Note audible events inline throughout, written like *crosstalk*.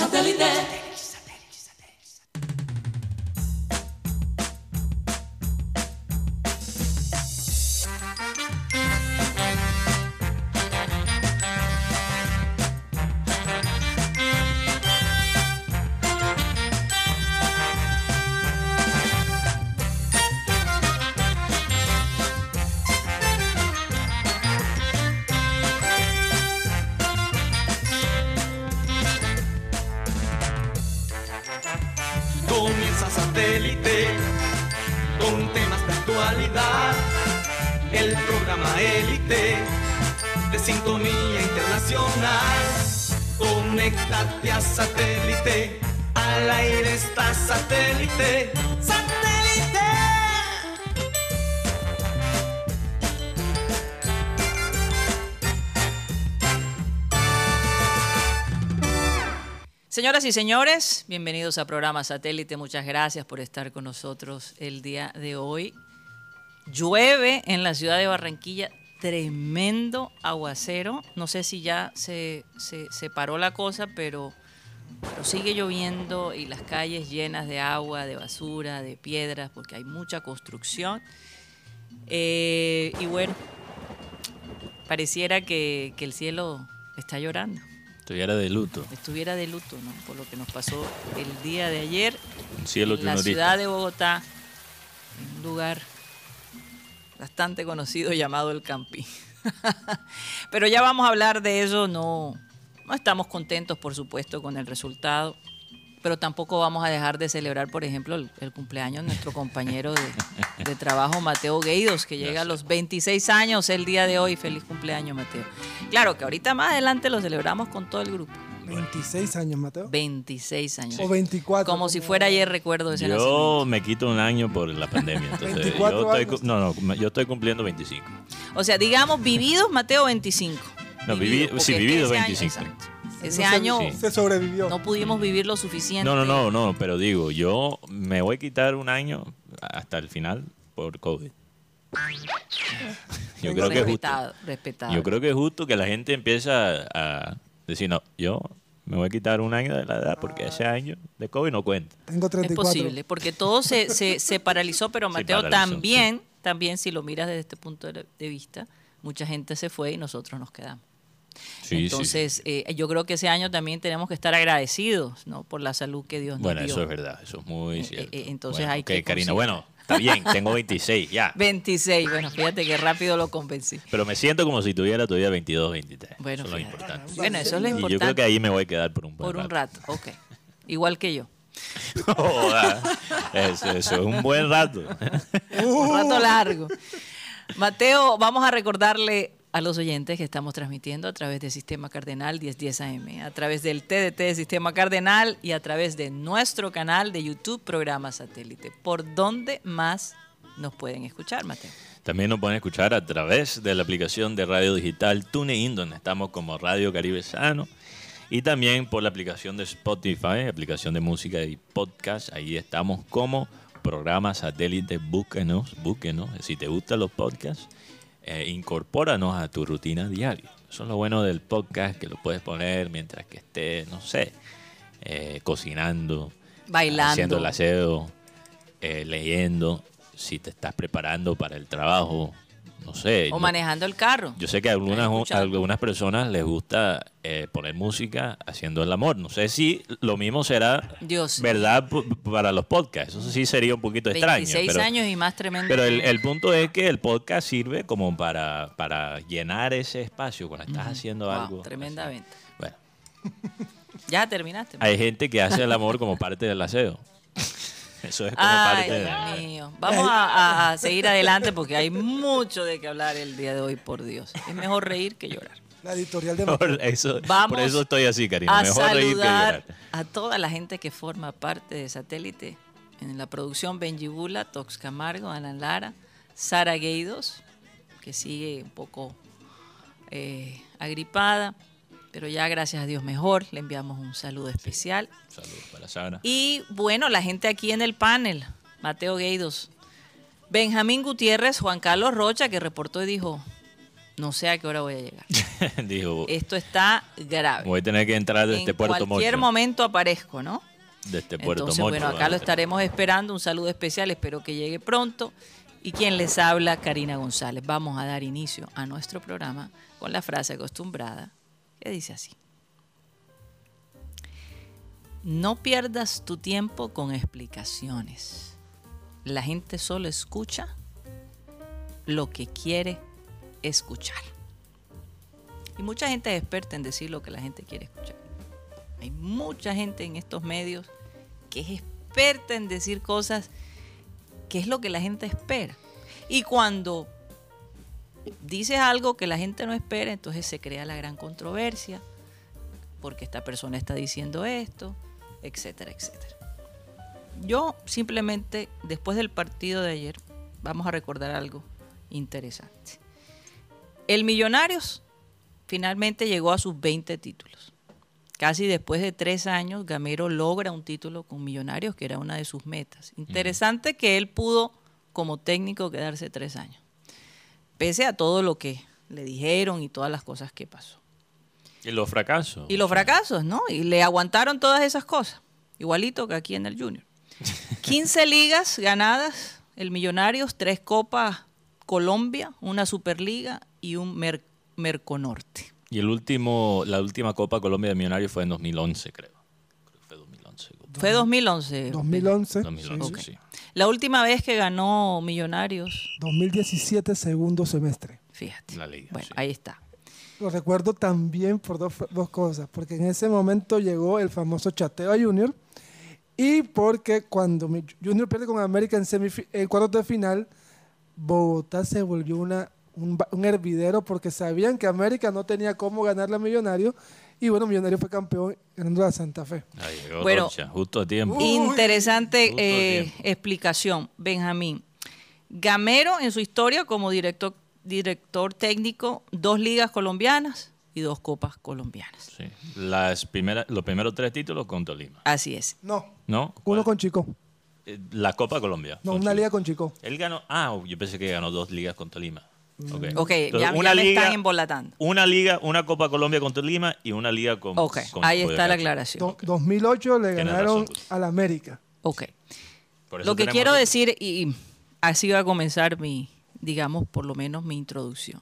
Satellite. Satélite. Al aire está satélite. ¡Satélite! Señoras y señores, bienvenidos a programa Satélite. Muchas gracias por estar con nosotros el día de hoy. Llueve en la ciudad de Barranquilla, tremendo aguacero. No sé si ya se, se, se paró la cosa, pero, pero sigue lloviendo y las calles llenas de agua, de basura, de piedras, porque hay mucha construcción. Eh, y bueno, pareciera que, que el cielo está llorando Estuviera de luto. estuviera de luto, ¿no? Por lo que nos pasó el día de ayer Un cielo en la ciudad de Bogotá, en un lugar bastante conocido llamado El Campín. *laughs* Pero ya vamos a hablar de eso, no, no estamos contentos, por supuesto, con el resultado, pero tampoco vamos a dejar de celebrar, por ejemplo, el, el cumpleaños de nuestro compañero de, de trabajo, Mateo Gueidos, que llega a los 26 años el día de hoy. Feliz cumpleaños, Mateo. Claro que ahorita más adelante lo celebramos con todo el grupo. 26 años, Mateo. 26 años. O 24. Como si fuera ayer recuerdo ese Yo nacimiento. me quito un año por la pandemia. Entonces, 24 yo estoy, años. cu- no, no, yo estoy cumpliendo 25. O sea, digamos, vividos, Mateo, 25. No, vivi- porque sí, es vivido ese año- 25. exacto. No Ese se- año Sí. Se sobrevivió. no pudimos vivir lo suficiente. No, no, no, no, pero digo, yo me voy a quitar un año hasta el final por COVID. *laughs* Yo creo que es justo. respetado, respetado. Yo creo que es justo que la gente empiece a, decir, no, yo me voy a quitar un año de la edad porque ese año de COVID no cuenta. Tengo es 34. posible, porque todo se, se, se paralizó, pero *laughs* Mateo paralizó, también, también si lo miras desde este punto de vista, mucha gente se fue y nosotros nos quedamos. Sí, sí, sí. Entonces, eh, yo creo que ese año también tenemos que estar agradecidos ¿no? por la salud que Dios Bueno, nos dio. eso es verdad, eso es muy Eh, cierto. eh, entonces Bueno, hay que Karina, bueno, está bien, tengo 26, ya. *laughs* 26, bueno, fíjate que rápido lo convencí. Pero me siento como si tuviera todavía 22, 23. Bueno, eso es lo importante. Bueno, eso es lo Y importante. yo creo que ahí me voy a quedar por un buen Por un rato. rato, ok. Igual que yo. *laughs* Eso, eso es un buen rato. Un rato *laughs* largo. Mateo, vamos a recordarle a los oyentes que estamos transmitiendo a través de Sistema Cardenal 1010 AM, a través del TDT de Sistema Cardenal y a través de nuestro canal de YouTube Programa Satélite. ¿Por dónde más nos pueden escuchar, Mateo? También nos pueden escuchar a través de la aplicación de radio digital TuneIn, donde estamos como Radio Caribe Sano. Y también por la aplicación de Spotify, aplicación de música y podcast. Ahí estamos como programa satélite. Búsquenos, búsquenos. Si te gustan los podcasts, eh, incorpóranos a tu rutina diaria. Eso es lo bueno del podcast, que lo puedes poner mientras que estés, no sé, eh, cocinando, Bailando. haciendo el aseo, eh, leyendo, si te estás preparando para el trabajo, no sé. O manejando el carro. yo sé que a algunas, algunas personas les gusta eh, poner música haciendo el amor. No sé si lo mismo será Dios verdad para los podcasts. Eso sí sería un poquito extraño. 26 pero, años y más tremendo. pero el, el punto es que el podcast sirve como para, para llenar ese espacio cuando estás haciendo Wow, algo. tremendamente. así. Bueno, Ya terminaste. hay gente que hace el amor como parte del aseo. *laughs* Eso es como Ay, parte de... Dios mío. Vamos a, seguir adelante porque hay mucho de qué hablar el día de hoy, por Dios. Es mejor reír que llorar. La editorial de. Por eso, Vamos por eso estoy así, Karina. A Mejor reír que saludar llorar. a toda la gente que forma parte de Satélite. En la producción Benji Bula, Tox Camargo, Ana Lara, Sara Gueidos, que sigue un poco eh, agripada, pero ya gracias a Dios mejor. Le enviamos un saludo especial. Saludos para Sara. Y bueno, la gente aquí en el panel, Mateo Gueidos, Benjamín Gutiérrez, Juan Carlos Rocha, que reportó y dijo, no sé a qué hora voy a llegar. *laughs* Dijo, Esto está grave. voy a tener que entrar desde en este Puerto cualquier Mocho. momento aparezco, ¿no? Desde este Puerto Entonces, Mocho. bueno, acá lo estaremos esperando. Un saludo especial, espero que llegue pronto. Y quien les habla, Karina González. Vamos a dar inicio a nuestro programa con la frase acostumbrada que dice así. No pierdas tu tiempo con explicaciones. La gente solo escucha lo que quiere escuchar. Y mucha gente es experta en decir lo que la gente quiere escuchar. Hay mucha gente en estos medios que es experta en decir cosas que es lo que la gente espera. Y cuando dices algo que la gente no espera, entonces se crea la gran controversia, porque esta persona está diciendo esto, etcétera, etcétera. Yo simplemente, después del partido de ayer, vamos a recordar algo interesante. El Millonarios finalmente llegó a sus 20 títulos. Casi después de tres años, Gamero logra un título con Millonarios, que era una de sus metas. Interesante que él pudo, como técnico, quedarse tres años, pese a todo lo que le dijeron y todas las cosas que pasó. Y los fracasos. Y los fracasos, ¿no? Y le aguantaron todas esas cosas, igualito que aquí en el Junior. *laughs* 15 ligas ganadas, el Millonarios, tres copas Colombia, una Superliga y un Mer- Merconorte. Y el último, la última Copa Colombia de Millonarios fue en 2011, creo. Creo que fue 2011. Fue 2011. 2011. 2011, sí. La última vez que ganó Millonarios, 2017, segundo semestre. fíjate. La liga, Bueno, sí. ahí está. Lo recuerdo también por dos, dos cosas. Porque en ese momento llegó el famoso chateo a Junior. Y porque cuando Junior pierde con América en, en cuartos de final, Bogotá se volvió una, un, un hervidero porque sabían que América no tenía cómo ganarle a Millonario. Y bueno, Millonario fue campeón ganando a Santa Fe. Ahí llegó Bueno. Rocha, justo a tiempo. Interesante a eh, tiempo. explicación, Benjamín. Gamero en su historia como director, director técnico, dos ligas colombianas y dos copas colombianas. Sí. Las primeras, los primeros tres títulos con Tolima. Así es. No, ¿No? uno ¿Cuál? con Chico. Eh, La Copa Colombia. No, una liga con Chico. Él ganó. Ah, yo pensé que ganó dos ligas con Tolima. Ok, Ok, Entonces, ya, ya me están embolatando. Una liga, una Copa Colombia con Tolima y una liga con. Ok, con ahí está la aclaración. Do- 2008 le Tienes ganaron razón. al América. Ok. Por eso Lo que quiero decir, y así va a comenzar mi, digamos, por lo menos mi introducción.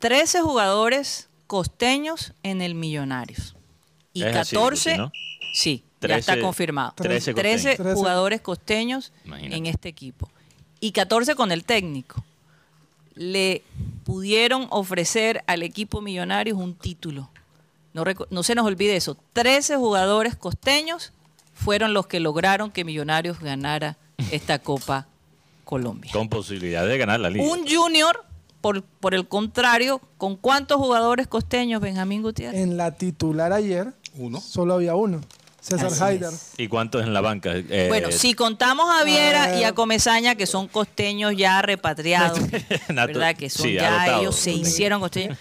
13 jugadores costeños en el Millonarios. Y Es así, 14, Lucy, ¿no? sí, ya 13 está confirmado. 13 13 costeños. jugadores costeños Imagínate. en este equipo. Y 14 con el técnico. Le pudieron ofrecer al equipo Millonarios un título. No, se nos olvide eso. 13 jugadores costeños fueron los que lograron que Millonarios ganara esta Copa Colombia. Con posibilidad de ganar la liga. Un junior, por, por el contrario, ¿con cuántos jugadores costeños, Benjamín Gutiérrez? En la titular ayer Uno. solo había uno, César Haider. ¿Y cuántos en la banca? Eh, Bueno, si contamos a Viera y a Ah. Comezaña, que son costeños ya repatriados, *laughs* ¿verdad? Que son sí, ya ellos se hicieron costeños,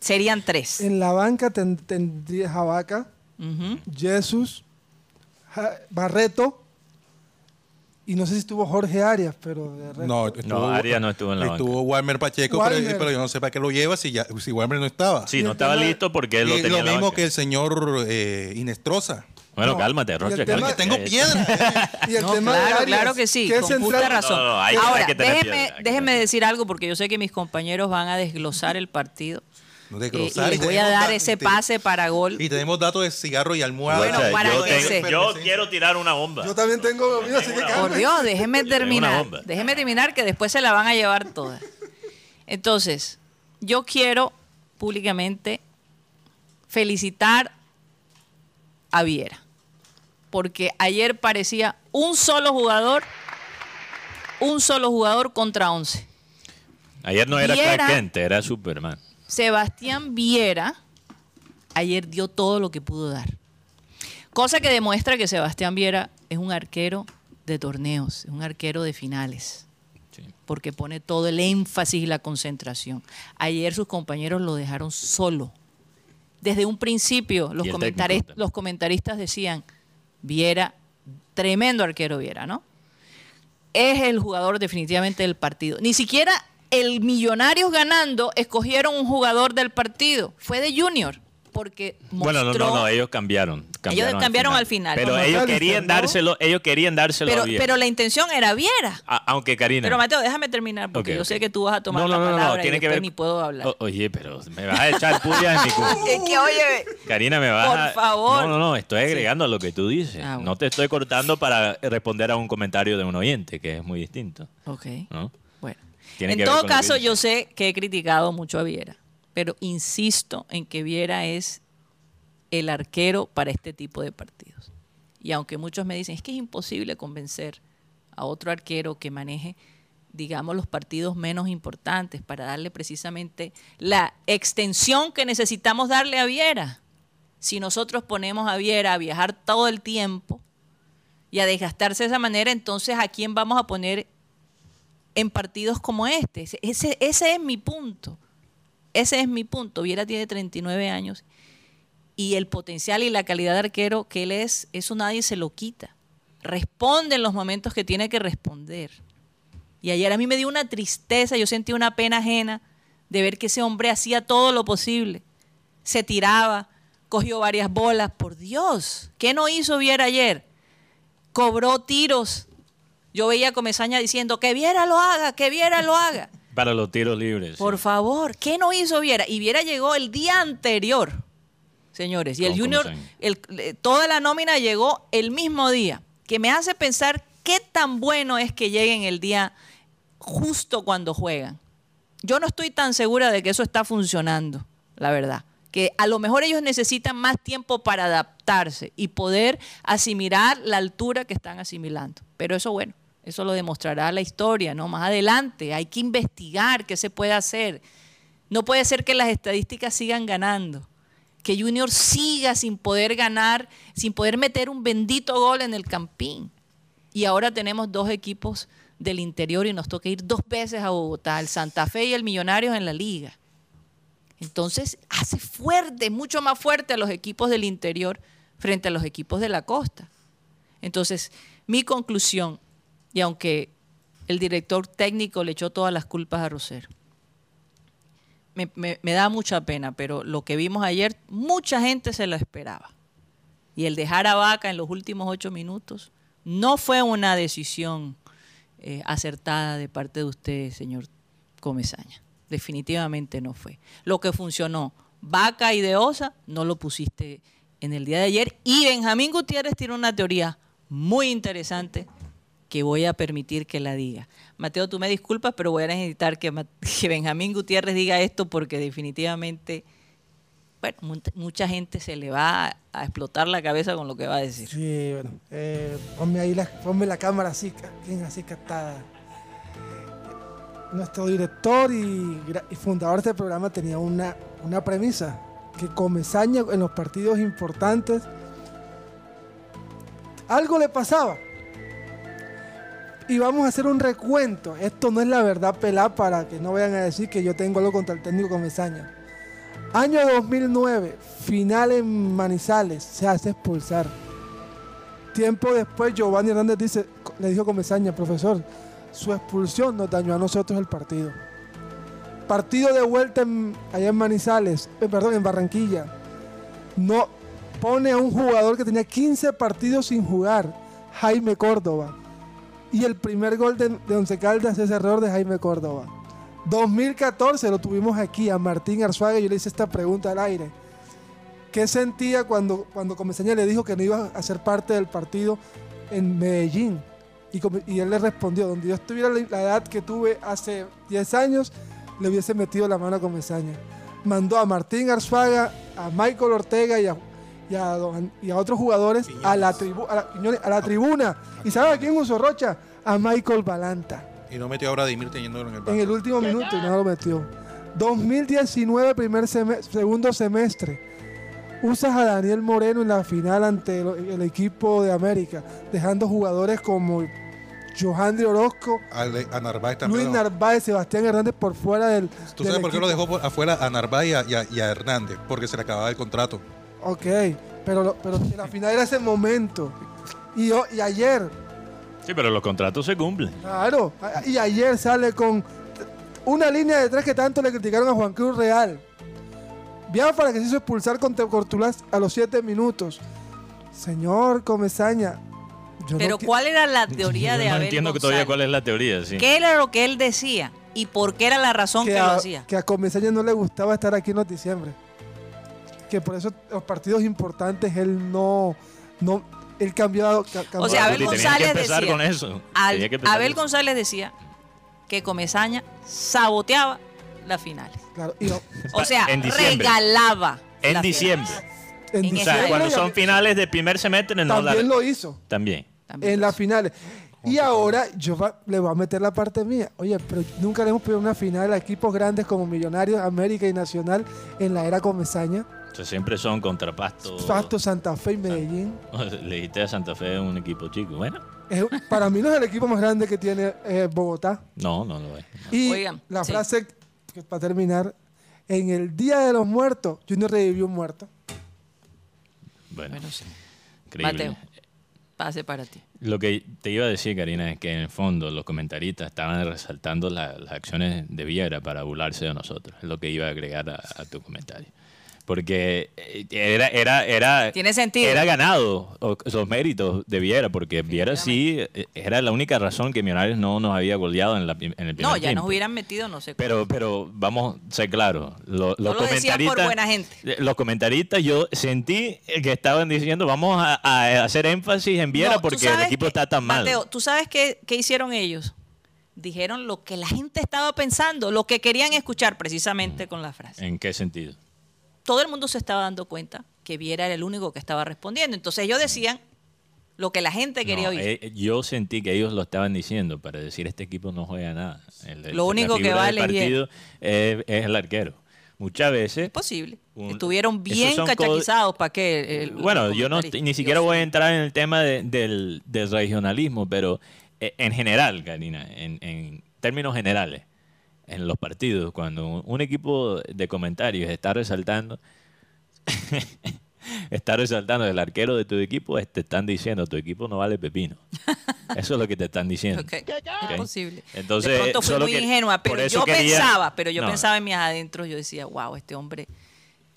serían tres. En la banca ten- tendría Jabaca, Ujú. Jesús, Ja- Barreto y no sé si estuvo Jorge Arias, pero de resto- No, No, Arias no estuvo en la banca. Estuvo Walmer Pacheco, Walmer. Pero, pero yo no sé para qué lo lleva si, ya, si Walmer no estaba. Sí, no estaba listo porque él Y lo es tenía lo en la mismo banca. que el señor eh, Inestrosa. Bueno, No, cálmate, Rocha. tema- Que cálmate. tengo Eh, piedra. *laughs* Y el No, tema de claro, Arias, claro que sí, con central- justa razón. No, no, hay- Ahora, hay que tener déjeme, piedra, déjeme decir algo porque yo sé que mis compañeros van a desglosar el partido. No eh, desglosar, y y les voy a dar da- ese pase para gol. Y tenemos datos de cigarro y almohada. Bueno, para yo, que tengo- yo quiero tirar una bomba. Yo también tengo mío, así que Por. Dios, déjeme *laughs* terminar. Déjeme terminar que después se la van a llevar todas. Entonces, yo quiero públicamente felicitar a Viera. Porque ayer parecía un solo jugador, un solo jugador contra 11. Ayer no era Viera- Clark Kent, era Superman. Sebastián Viera ayer dio todo lo que pudo dar. Cosa que demuestra que Sebastián Viera es un arquero de torneos, es un arquero de finales, Sí. porque pone todo el énfasis y la concentración. Ayer sus compañeros lo dejaron solo. Desde un principio los comentaristas decían, Viera, tremendo arquero Viera, ¿no? Es el jugador definitivamente del partido. Ni siquiera el Millonarios ganando, escogieron un jugador del partido. Fue de Junior. Porque Bueno, no, mostró- no, no, ellos cambiaron. cambiaron cambiaron al final. Pero Como ellos McAllister, querían ¿no? dárselo, ellos querían dárselo pero, a Viera. pero la intención era Viera. A- aunque Karina. Pero Mateo, déjame terminar porque Ok, yo sé que tú vas a tomar no, no, la no, no, palabra tiene y que ver. ni puedo hablar. O- oye, pero me vas a echar pullas en mi cu- *laughs* Es que, oye, Karina, me vas Por a... favor. No, no, no, estoy agregando a lo que tú dices. Ah, bueno. No te estoy cortando para responder a un comentario de un oyente, que es muy distinto. ok. ¿no? Bueno, Tiene en que ver todo caso, yo sé que he criticado mucho a Viera, pero insisto en que Viera es el arquero para este tipo de partidos. Y aunque muchos me dicen, es que es imposible convencer a otro arquero que maneje, digamos, los partidos menos importantes para darle precisamente la extensión que necesitamos darle a Viera. Si nosotros ponemos a Viera a viajar todo el tiempo y a desgastarse de esa manera, entonces ¿a quién vamos a poner en partidos como este. Ese- Ese, es mi punto. Ese es mi punto. Viera tiene 39 años y el potencial y la calidad de arquero que él es, eso nadie se lo quita. Responde en los momentos que tiene que responder. Y ayer a mí me dio una tristeza, yo sentí una pena ajena de ver que ese hombre hacía todo lo posible. Se tiraba, cogió varias bolas. Por Dios, ¿qué no hizo Viera ayer? Cobró tiros. Yo veía a Comesaña diciendo que Viera lo haga, que Viera lo haga. Para los tiros libres. Por sí. favor, ¿qué no hizo Viera? Y Viera llegó el día anterior, señores. Y el Junior, el- eh, toda la nómina llegó el mismo día, que me hace pensar qué tan bueno es que lleguen el día justo cuando juegan. Yo no estoy tan segura de que eso está funcionando, la verdad. Que a lo mejor ellos necesitan más tiempo para adaptarse y poder asimilar la altura que están asimilando. Pero eso, bueno, eso lo demostrará la historia, ¿no? Más adelante hay que investigar qué se puede hacer. No puede ser que las estadísticas sigan ganando. Que Junior siga sin poder ganar, sin poder meter un bendito gol en el campín. Y ahora tenemos dos equipos del interior y nos toca ir dos veces a Bogotá, el Santa Fe y el Millonarios en la liga. Entonces hace fuerte, mucho más fuerte a los equipos del interior frente a los equipos de la costa. Entonces, mi conclusión, y aunque el director técnico le echó todas las culpas a Rosero, me, da mucha pena, pero lo que vimos ayer, mucha gente se lo esperaba. Y el dejar a Vaca en los últimos ocho minutos no fue una decisión eh, acertada de parte de usted, señor Comesaña. Definitivamente no fue. Lo que funcionó, Vaca y De Osa, no lo pusiste en el día de ayer. Y Benjamín Gutiérrez tiene una teoría muy interesante que voy a permitir que la diga. Mateo, tú me disculpas, pero voy a necesitar que, *laughs* que Benjamín Gutiérrez diga esto porque definitivamente, mucha gente se le va a, explotar la cabeza con lo que va a decir. Sí, bueno. eh, ponme ahí la, ponme la cámara así, así captada. Nuestro director y fundador de este programa tenía una, una premisa, que Comesaña en los partidos importantes algo le pasaba. Y vamos a hacer un recuento. Esto no es la verdad pelada para que no vayan a decir que yo tengo algo contra el técnico Comesaña. Año 2009, final en Manizales, se hace expulsar. Tiempo después, Giovanni Hernández dice, le dijo Comesaña, profesor, su expulsión nos dañó a nosotros el partido. Partido de vuelta allá en Manizales, eh, perdón, en Barranquilla. No pone a un jugador que tenía 15 partidos sin jugar, Jaime Córdoba. Y el primer gol de, de Once Caldas es error de Jaime Córdoba. 2014 lo tuvimos aquí a Martín Arzuaga y yo le hice esta pregunta al aire. ¿Qué sentía cuando, cuando Comesaña le dijo que no iba a ser parte del partido en Medellín? Y, él le respondió, donde yo estuviera la, la edad que tuve hace 10 años, le hubiese metido la mano a Comesaña. Mandó a Martín Arzuaga, a Michael Ortega y a, y a, don- y a otros jugadores a la, tribu- a, la, Quiñones, a la tribuna. ¿Y sabe a quién usó Rocha? A Michael Balanta Y no metió a Vladimir teniéndolo en el banco. en el último minuto y no lo metió. 2019, primer seme- segundo semestre. Usas a Daniel Moreno en la final ante el, el equipo de América, dejando jugadores como Johandri Orozco, A, Le- a Narváez también. Luis Narváez, Sebastián Hernández por fuera del. ¿Tú del sabes por qué lo equipo. dejó afuera a Narváez y a, y a- y a Hernández? Porque se le acababa el contrato. Ok, pero, lo- pero en la final era ese momento. Y, y ayer, Sí, pero los contratos se cumplen. Claro, y ayer sale con una línea de tres que tanto le criticaron a Juan Cruz Real. Biafra que se hizo expulsar contra Cortuluás a los 7 minutos. Señor Comesaña, yo Pero ¿cuál era la *laughs* teoría de no Abel entiendo que González? todavía cuál es la teoría, sí. ¿Qué era lo que él decía? ¿Y por qué era la razón que, que, lo hacía? que a Comesaña no le gustaba estar aquí en los diciembre. Que por eso los partidos importantes él no, no él cambiaba. ca- O cambiaba- sea, Abel González decía- con eso. Al- que Abel eso. González decía que Comesaña saboteaba las finales. Claro, y no, O sea, En diciembre. regalaba. En las diciembre. en En O sea, Diciembre cuando son finales de primer semestre, no la... también lo hizo También. También en las finales. Y ahora yo va- le voy a meter la parte mía. Oye, pero nunca le hemos pedido una final a equipos grandes como Millonarios, América y Nacional en la era Comesaña. Siempre son contra Pasto. Pasto, Santa Fe y Medellín. *laughs* Le dijiste a Santa Fe un equipo chico. Bueno, Es- para mí no es el equipo más grande que tiene eh, Bogotá. no, no lo es. Y Oigan, la sí. frase, que para terminar, en el Día de los Muertos, Junior revivió un muerto. Bueno, Bueno, sí. increíble. Mateo, pase para ti. Lo que te iba a decir, Karina, es que en el fondo los comentaristas estaban resaltando la- las acciones de Viera para burlarse de nosotros. Es lo que iba a agregar a, a tu comentario. Porque eh, era, era, era, Tiene sentido. era ganado esos méritos de Viera, porque Viera sí eh, era la única razón que Millonarios no nos había goleado en, la, en el primer No, ya tiempo. nos hubieran metido no sé Pero, pero vamos a ser claros. Lo- los lo decían por comentaristas- buena gente. eh, Los comentaristas, yo sentí que estaban diciendo, vamos a, a hacer énfasis en Viera No, porque el equipo que- está tan mal. Mateo, ¿tú sabes qué, qué hicieron ellos? Dijeron lo que la gente estaba pensando, lo que querían escuchar precisamente con la frase. ¿En qué sentido? Todo el mundo se estaba dando cuenta que Viera era el único que estaba respondiendo. Entonces ellos decían lo que la gente quería No, oír. eh, yo sentí que ellos lo estaban diciendo para decir este equipo no juega nada. El- el- Lo único que vale partido es, es el arquero. Muchas veces. es posible. un- Estuvieron bien cachaquizados para que... el- Bueno, yo no ni siquiera voy a entrar en el tema de- del, del regionalismo, pero eh, en general, Karina, en, en términos generales, en los partidos, cuando un, equipo de comentarios está resaltando, *laughs* está resaltando el arquero de tu equipo, es- te están diciendo tu equipo no vale pepino. Eso es lo que te están diciendo. *laughs* Ok, Es Ok. posible. Entonces, de pronto fui solo muy que- ingenua, por pero yo quería- pensaba, pero yo No. pensaba en mis adentros, yo decía, wow, este hombre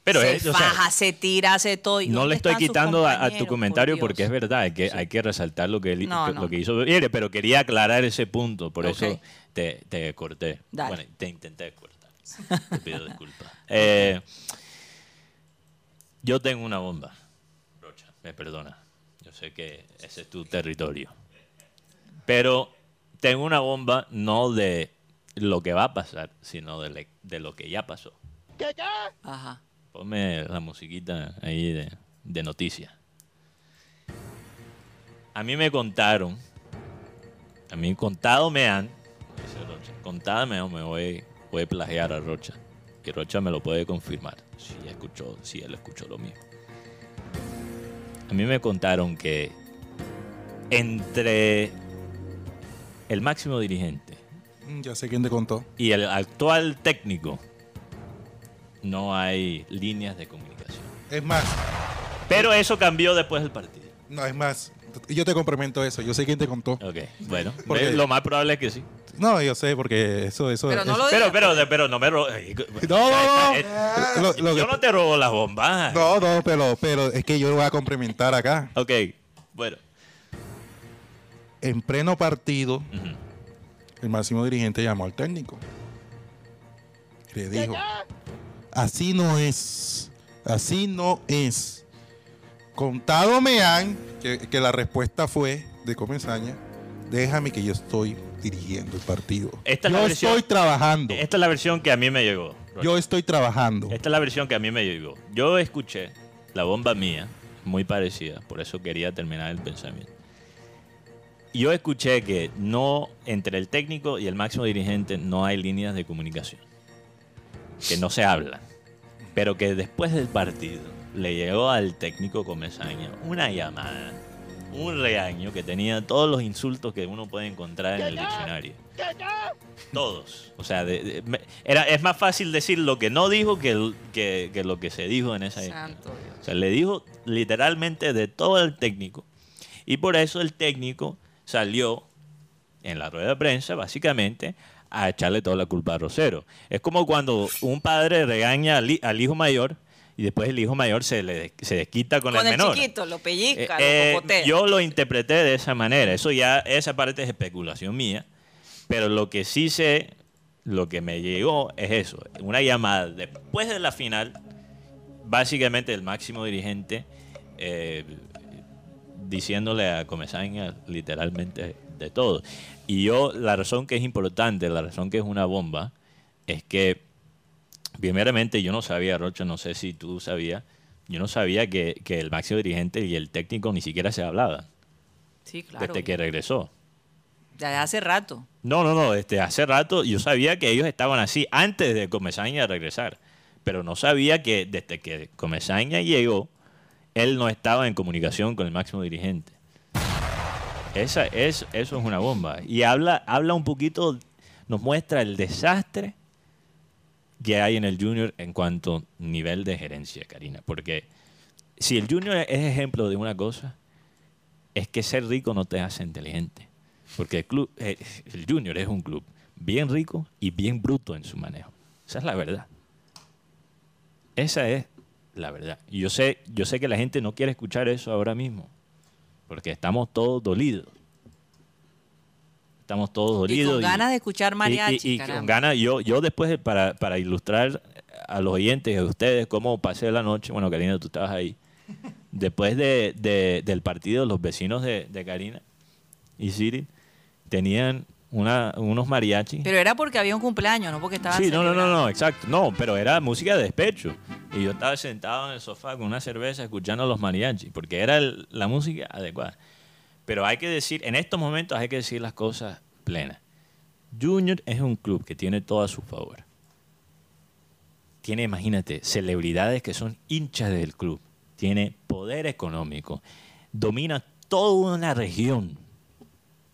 Pero se es- o sea, faja, se tira, hace todo. ¿y no le estoy quitando a, a tu comentario Por porque es verdad, hay que, hay que resaltar lo que, él, No, que- no. lo que hizo pero quería aclarar ese punto, por Ok. eso te, te corté. Dale. Bueno, te intenté cortar. *laughs* Te pido disculpas. Eh, yo tengo una bomba, Rocha, me perdona. Yo sé que ese es tu territorio. Pero tengo una bomba no de lo que va a pasar, sino de, le- de lo que ya pasó. Ajá. Ponme la musiquita ahí de, de noticias. A mí me contaron, a mí contado me han, dice Rocha, contado me han, me voy, voy a plagiar a Rocha. Y Rocha me lo puede confirmar, si escuchó, si él escuchó lo mismo. A mí me contaron que entre el máximo dirigente Mm, Ya sé quién te contó. y el actual técnico no hay líneas de comunicación. Es más, Pero eso cambió después del partido. no, es más. Yo te complemento eso. Yo sé quién te contó. Ok, bueno, *laughs* Porque- lo más probable es que sí. No, yo sé, porque eso, eso. Pero no es- lo Pero, digas. pero, pero no me ro- eh, No, no, no. eh, lo Yo no te robo las bombas. No, no, pero, pero es que yo lo voy a complementar acá. Ok, bueno. En pleno partido, el máximo dirigente llamó al técnico. Le dijo, así no es, así no es. Contado me han que, que la respuesta fue de Comesaña, déjame que yo estoy dirigiendo el partido. Esta es yo la versión- estoy trabajando. Esta es la versión que a mí me llegó. Yo estoy trabajando. Esta es la versión que a mí me llegó. Yo escuché la bomba mía, muy parecida, por eso quería terminar el pensamiento. Yo escuché que no entre el técnico y el máximo dirigente no hay líneas de comunicación, que no se hablan, pero que después del partido le llegó al técnico Comesaña una llamada, un regaño que tenía todos los insultos que uno puede encontrar en el diccionario. Todos. O sea, de- de- me- era, es más fácil decir lo que no dijo que, el- que, que lo que se dijo en esa época. Santo Dios. O sea, le dijo literalmente de todo el técnico. Y por eso el técnico salió en la rueda de prensa, básicamente, a echarle toda la culpa a Rosero. Es como cuando un padre regaña al, al hijo mayor y después el hijo mayor se le se desquita con, Con el el menor. chiquito, lo Eh, pellizca, eh, lo cocotea. yo lo interpreté de esa manera. Eso ya, esa parte es especulación mía. Pero lo que sí sé, lo que me llegó es eso. Una llamada después de la final, básicamente el máximo dirigente eh, diciéndole a Comesaña literalmente de todo. Y yo, la razón que es importante, la razón que es una bomba, es que primeramente yo no sabía, Rocha, no sé si tú sabías, yo no sabía que, que el máximo dirigente y el técnico ni siquiera se hablaban Sí, claro. desde que regresó. Ya hace rato. No, no, no, este, hace rato yo sabía que ellos estaban así antes de Comesaña regresar, pero no sabía que desde que Comesaña llegó, él no estaba en comunicación con el máximo dirigente. Esa, es, eso es una bomba. Y habla, habla un poquito, nos muestra el desastre que hay en el Junior en cuanto a nivel de gerencia, Karina. Porque si el Junior es ejemplo de una cosa, es que ser rico no te hace inteligente. Porque el, club, eh, el Junior es un club bien rico y bien bruto en su manejo. Esa es la verdad. Esa es la verdad. Y yo sé, yo sé que la gente no quiere escuchar eso ahora mismo. Porque estamos todos dolidos. Estamos todos Y dolidos. con ganas de escuchar y- mariachi, y, y caramba. con ganas, yo, yo después, de- para, para ilustrar a los oyentes, a ustedes, cómo pasé la noche, bueno, Karina, tú estabas ahí. *laughs* Después de, de- del partido, los vecinos de, de Karina y Siri tenían una, unos mariachis. Pero era porque había un cumpleaños, no porque estaban Sí, no, no, no, no, exacto. No, pero era música de despecho. Y yo estaba sentado en el sofá con una cerveza escuchando los mariachis, porque era el- la música adecuada. Pero hay que decir, en estos momentos hay que decir las cosas plenas. Junior es un club que tiene todo a su favor. Tiene, imagínate, celebridades que son hinchas del club. Tiene poder económico. Domina toda una región.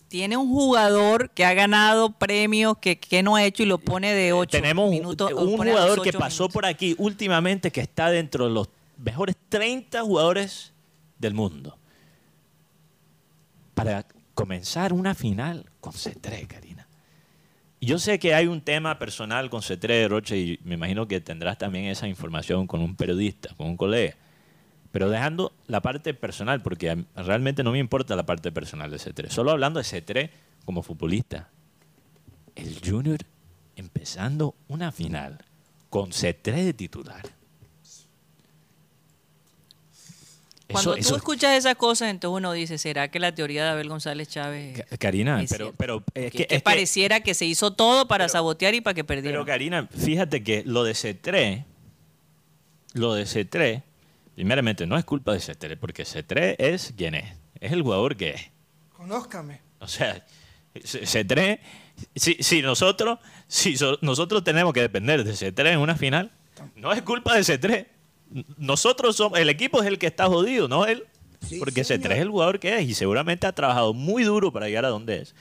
Tiene un jugador que ha ganado premios que, que no ha hecho y lo pone de 8 Tenemos minutos. un los jugador que pasó minutos. por aquí últimamente que está dentro de los mejores 30 jugadores del mundo. Para comenzar una final con C3, Karina. Yo sé que hay un tema personal con C3 Roche y me imagino que tendrás también esa información con un periodista, con un colega. Pero dejando la parte personal, porque realmente no me importa la parte personal de C3. Solo hablando de C3 como futbolista. El Junior empezando una final con C3 de titular. Cuando Eso- tú eso- escuchas esas cosas, entonces uno dice, ¿será que la teoría de Abel González Chávez Karina, es pero, pero es Que- que, que es que- pareciera que se hizo todo para pero- sabotear y para que perdiera. pero Karina, fíjate que lo de C3, lo de C3, primeramente no es culpa de C3, porque C3 es quien es, es el jugador que es. Conózcame. O sea, C- C3, si, si nosotros, si so- nosotros tenemos que depender de C3 en una final, no es culpa de C3. Nosotros somos, el equipo es el que está jodido, no él. Porque C3 es el jugador que es y seguramente ha trabajado muy duro para llegar a donde es.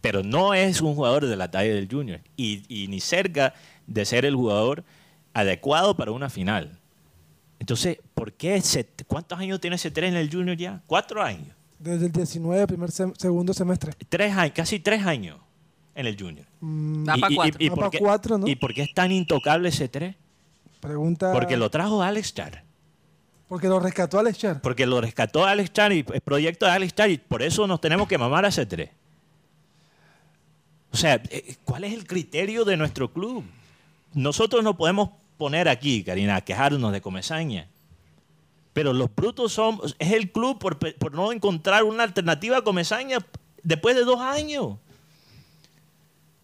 Pero no es un jugador de la talla del Junior y, y ni cerca de ser el jugador adecuado para una final. Entonces, ¿por qué C- ¿cuántos años tiene C3 en el Junior ya? Cuatro años. Desde el 19, primer sem- segundo semestre. Tres años, casi tres años en el Junior. Mm, cuatro. Va por qué, cuatro, ¿no? ¿Y por qué es tan intocable ese 3? Pregunta. Porque lo trajo Alex Char. Porque lo rescató Alex Char. Porque lo rescató Alex Char y el proyecto de Alex Char y por eso nos tenemos que mamar a ese 3. O sea, eh, ¿cuál es el criterio de nuestro club? Nosotros no podemos poner aquí, Karina, a quejarnos de Comesaña. Pero los brutos son, es el club por, por no encontrar una alternativa a Comesaña después de dos años.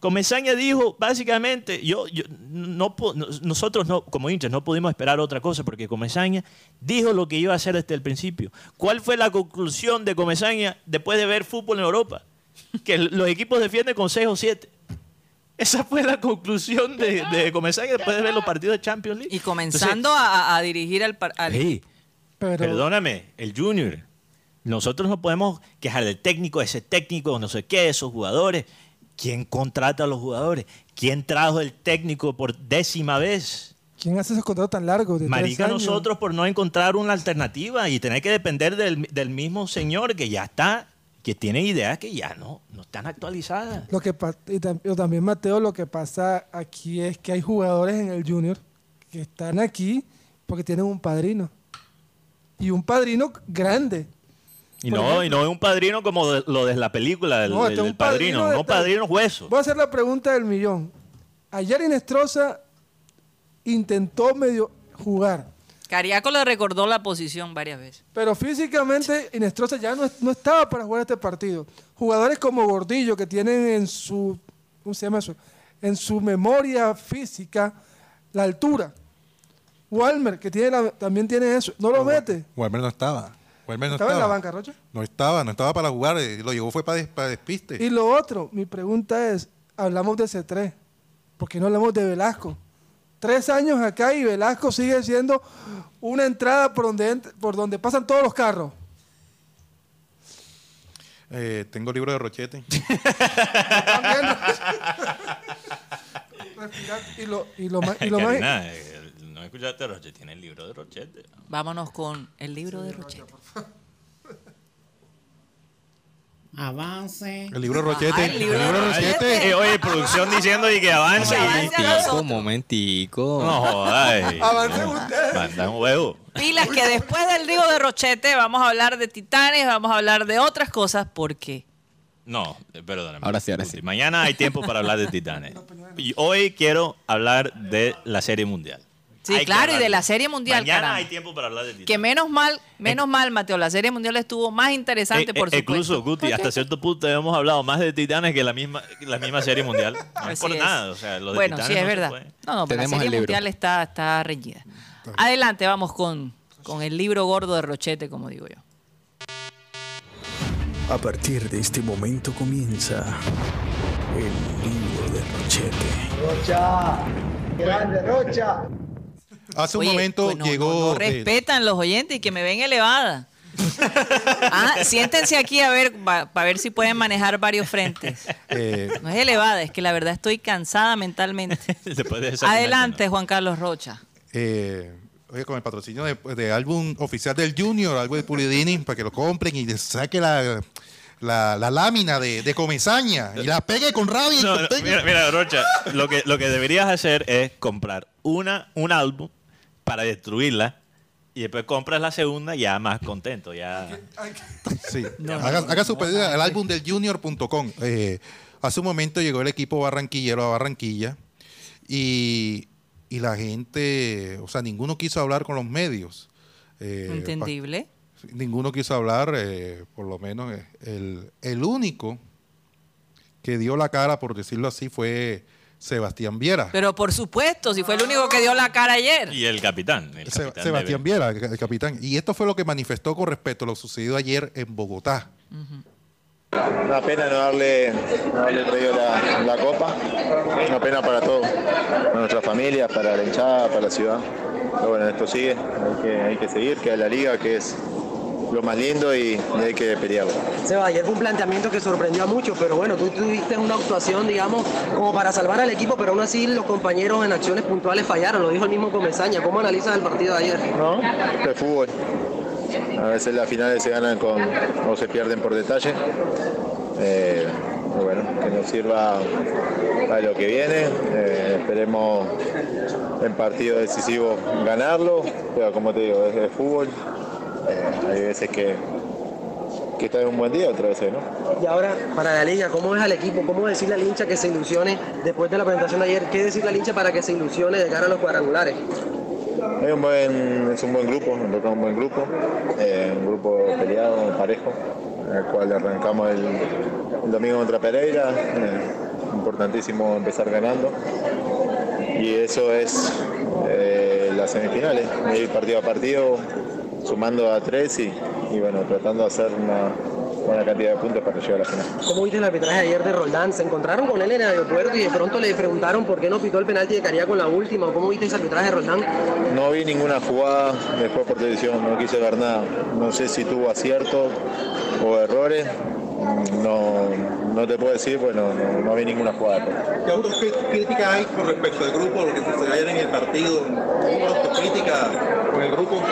Comesaña dijo, básicamente, yo, yo- no, nosotros no, como hinchas no pudimos esperar otra cosa porque Comesaña dijo lo que iba a hacer desde el principio. ¿Cuál fue la conclusión de Comesaña después de ver fútbol en Europa? Que los equipos defienden con 6 o 7. Esa fue la conclusión de, de Comesaña después de ver los partidos de Champions League. Y comenzando a, a dirigir al, Pero Perdóname, el Junior. Nosotros no podemos quejar del técnico, ese técnico, no sé qué, esos jugadores. ¿Quién contrata a los jugadores? ¿Quién trajo el técnico por décima vez? ¿quién hace esos contratos tan largos? De tres Marica, años? nosotros por no encontrar una alternativa y tener que depender del, del mismo señor que ya está que tiene ideas que ya no, no están actualizadas. Lo que y también, Mateo, lo que pasa aquí es que hay jugadores en el Junior que están aquí porque tienen un padrino. Y un padrino grande. Y no, ejemplo. y no es un padrino como de- lo de la película del, No, este del un padrino padrino, de no padrino hueso. Voy a hacer la pregunta del millón. Ayer Inestrosa intentó medio jugar, Cariaco le recordó la posición varias veces. pero físicamente Inestrosa ya no, no estaba para jugar este partido. Jugadores como Gordillo que tienen en su, ¿cómo se llama eso? En su memoria física la altura. Walmer que tiene la- también tiene eso, no lo mete. Walmer no estaba. No Estaba estaba. en la banca, Rocha. No estaba, no estaba para jugar. eh, Lo llevó fue para, des- para despiste. Y lo otro, mi pregunta es, hablamos de C3, ¿por qué no hablamos de Velasco? Tres años acá y Velasco sigue siendo una entrada por donde, ent- por donde pasan todos los carros. Eh, tengo libro de Rochete. *laughs* Y lo, y lo más... Y lo *laughs* más Karina, eh, no escuchaste a Roche, tiene el libro de Rochete. Vámonos con el libro de Rochete. Avance. El libro de Rochete. Ah, el libro de Rochete. Eh, oye, producción diciendo y que avance. Nosotros. momentico. No jodas. *laughs* Avancen ustedes. Manda un huevo. Pilas que después del libro de Rochete vamos a hablar de titanes, vamos a hablar de otras cosas porque No, eh, perdóname. Ahora sí, ahora sí. Mañana hay tiempo para hablar de Titanes. *laughs* Y hoy quiero hablar de la Serie Mundial. Sí, Hay claro, y de la Serie Mundial, Mañana caramba. hay tiempo para hablar de Titanes. que menos mal, menos mal, Mateo, la serie mundial estuvo más interesante, Eh, por eh, supuesto. Incluso, Guti, hasta cierto punto hemos hablado más de Titanes que la misma, la misma Serie Mundial. *laughs* No es por es. nada. O sea, lo de bueno, sí, es no verdad. No, no, pero la serie mundial está, está reñida. Adelante, vamos con, con el libro gordo de Rochete, como digo yo. A partir de este momento comienza el libro de Rochete. Hace un Oye, momento pues no, llegó. no, no respetan los oyentes y que me ven elevada. *laughs* Ah, siéntense aquí a ver, para ver si pueden manejar varios frentes. eh, No es elevada, es que la verdad estoy cansada mentalmente. *laughs* Adelante, Juan Carlos Rocha. eh, oye, con el patrocinio de, de álbum oficial del Junior, algo de Pulidini, para que lo compren y le saque la, la, la lámina de, de comezaña y la pegue con rabia. No, no, mira, mira, Rocha, lo que, lo que deberías hacer es comprar una, un álbum para destruirla y después compras la segunda ya más contento. Ya. Sí. *laughs* haga, haga su pedido al álbum del junior.com. Eh, hace un momento llegó el equipo barranquillero a Barranquilla y, y la gente, o sea, ninguno quiso hablar con los medios. Eh, Entendible. pa- ninguno quiso hablar, eh, por lo menos eh, el, el único que dio la cara, por decirlo así, fue Sebastián Viera. Pero por supuesto, si fue el único que dio la cara ayer. Y el capitán. El Se- capitán Sebastián debe- Viera, el, capitán. Y esto fue lo que manifestó con respecto a lo sucedido ayer en Bogotá. Una pena no darle, no traído la, la copa, una pena para todos, para nuestras familias, para la hinchada, para la ciudad. Pero bueno, esto sigue, hay que, hay que seguir, que la liga, que es lo más lindo y, hay que pelearlo. Seba, ayer fue un planteamiento que sorprendió a muchos, pero bueno, tú tuviste una actuación, digamos, como para salvar al equipo, pero aún así los compañeros en acciones puntuales fallaron, lo dijo el mismo Comesaña. ¿Cómo analizas el partido de ayer? ¿No? Es fútbol. A veces las finales se ganan con o se pierden por detalle. Eh, bueno, que nos sirva para lo que viene. Eh, esperemos en partido decisivo ganarlo, pero como te digo, es de fútbol. Eh, hay veces que, que está en un buen día, otras veces no. Y ahora, para la liga, ¿cómo ves al equipo? ¿Cómo decirle al hincha que se ilusione después de la presentación de ayer? ¿Qué decirle al hincha para que se ilusione de cara a los cuadrangulares? Es un buen, es un buen grupo, un buen grupo, eh, un grupo peleado, parejo, el cual arrancamos el, el domingo contra Pereira, eh, importantísimo empezar ganando y eso es eh, las semifinales, ir partido a partido, sumando a tres y, y bueno, tratando de hacer una buena cantidad de puntos para llegar a la final. ¿Cómo viste el arbitraje ayer de Roldán? Se encontraron con él en el aeropuerto y de pronto le preguntaron por qué no pitó el penalti de Cariaco con la última. ¿Cómo viste ese arbitraje de Roldán? No vi ninguna jugada después por televisión, no quise ver nada. No sé si tuvo aciertos o errores. No, no te puedo decir, bueno, no, no vi ninguna jugada. ¿Qué autocrítica hay con respecto al grupo, lo que sucedió ayer en el partido? ¿Hubo autocrítica con el grupo?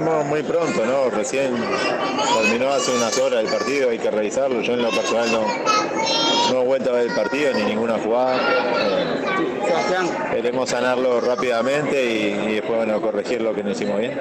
No, muy pronto, ¿no? Recién terminó hace unas horas el partido, hay que revisarlo. Yo en lo personal no, no he vuelto a ver el partido ni ninguna jugada. Eh, queremos sanarlo rápidamente y, y después bueno, corregir lo que no hicimos bien.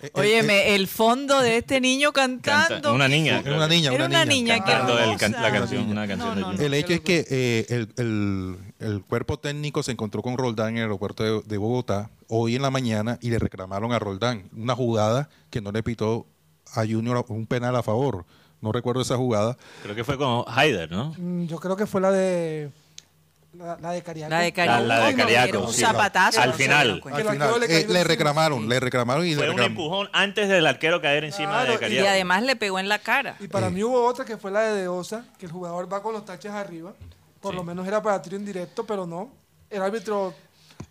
Eh, Óyeme, el fondo de este niño cantando. Canta- una niña. Era una niña, Era una niña, Cantando el can- la canción, una canción de no, Junior. El hecho es que eh, el, el- el cuerpo técnico se encontró con Roldán en el aeropuerto de, de Bogotá hoy en la mañana y le reclamaron a Roldán una jugada que no le pitó a Junior un penal a favor. No recuerdo esa jugada. Creo que fue con Haider, ¿no? Mm, Yo creo que fue la de. La, la de Cariaco. La de La, Cariaco. la de no, un sí. zapatazo. Al final. Al le eh, le reclamaron, le reclamaron y Fue le un reclam- empujón antes del arquero caer encima Claro, de Cariaco. Y además le pegó en la cara. Y para mí hubo otra que fue la de Deosa, que el jugador va con los taches arriba. Por Sí. lo menos era para tiro indirecto, pero no. El árbitro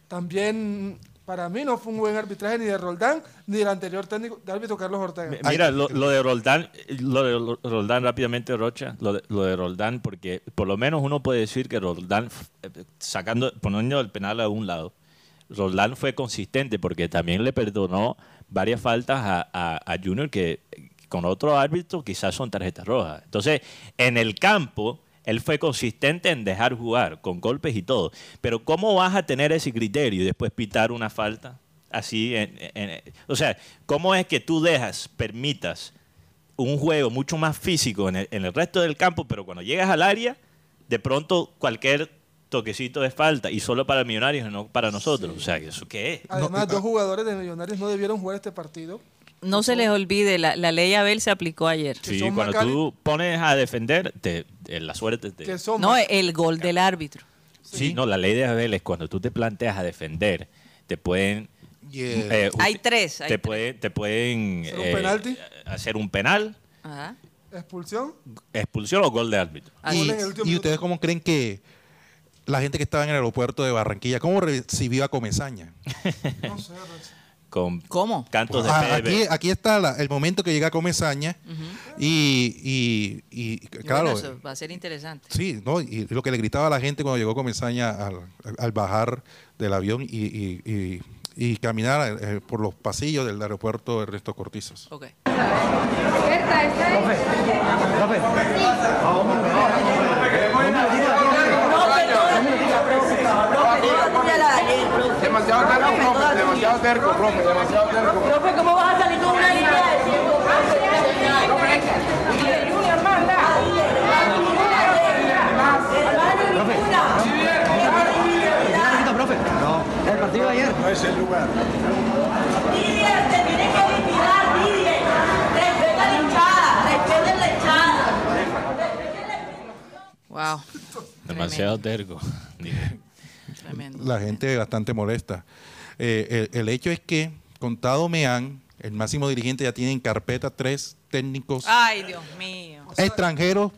también, para mí, no fue un buen arbitraje ni de Roldán ni del anterior técnico de árbitro Carlos Ortega. Mi- Mira, lo, de Roldán, lo de Ro- Roldán rápidamente, Rocha, lo de, lo de Roldán, porque por lo menos uno puede decir que Roldán, eh, sacando, poniendo el penal a un lado, Roldán fue consistente porque también le perdonó varias faltas a, a- a Junior que con otro árbitro quizás son tarjetas rojas. Entonces, en el campo, él fue consistente en dejar jugar, con golpes y todo. Pero ¿cómo vas a tener ese criterio y después pitar una falta? Así, en- en- o sea, ¿cómo es que tú dejas, permitas un juego mucho más físico en el, en el resto del campo, pero cuando llegas al área, de pronto cualquier toquecito de falta y solo para Millonarios y no para nosotros? O sea, ¿eso qué es? Además, No, dos jugadores de Millonarios no debieron jugar este partido. No se les olvide, la, la ley Abel se aplicó ayer. Sí, cuando tú pones a defender, te- te- la suerte te... No, el gol del árbitro. Sí, no, la ley de Abel es cuando tú te planteas a defender, te pueden... Yeah. eh, Hay tres, hay te, tres. pueden, te pueden ¿Hacer un eh, penalti? hacer un penal, Ajá. expulsión. expulsión o gol de árbitro. Y, ¿y ustedes cómo creen que la gente que estaba en el aeropuerto de Barranquilla, cómo recibió a Comesaña? No sé. Con ¿Cómo? cantos de Ah, aquí, aquí está la- el momento que llega Comesaña y, y, y, Y claro, bueno, eso va a ser interesante. sí, ¿no? y lo que le gritaba a la gente cuando llegó Comesaña al, al bajar del avión y, y- y- y caminar eh, por los pasillos del aeropuerto Ernesto Cortizos. Ok. Demasiado demasiado terco, profe, demasiado terco. Profe, ¿cómo vas a salir con una línea de cinco? Junior, manda. El partido de ayer. No es el lugar. Líder, te tienes que vigilar, líder. Respeta la hinchada, respeten la hinchada. Wow. Demasiado terco. Tremendo. La gente bastante molesta. Eh, el, el hecho es que, contado Meán, el máximo dirigente ya tiene en carpeta tres técnicos Ay, Dios mío. extranjeros,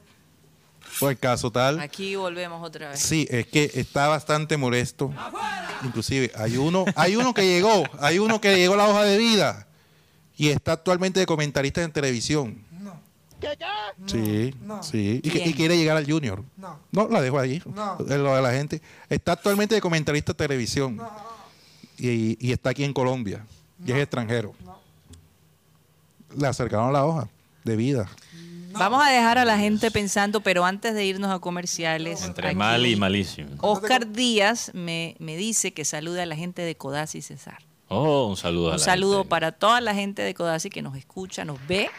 por el caso tal. Aquí volvemos otra vez. Sí, es que está bastante molesto. Inclusive hay uno, hay uno que llegó, hay uno que llegó a la hoja de vida y está actualmente de comentarista en televisión. Sí, No. sí. Y, quiere llegar al Junior. No. No, la dejo ahí. No. Es lo de la gente. Está actualmente de comentarista de televisión. Y, y está aquí en Colombia. Y es extranjero. Le acercaron la hoja de vida. Vamos a dejar a la gente pensando, pero antes de irnos a comerciales. Entre aquí, mal y malísimo. Oscar Díaz me, me dice que saluda a la gente de Codazzi Cesar. Oh, un saludo a Un la saludo gente. para toda la gente de Codazzi que nos escucha, nos ve.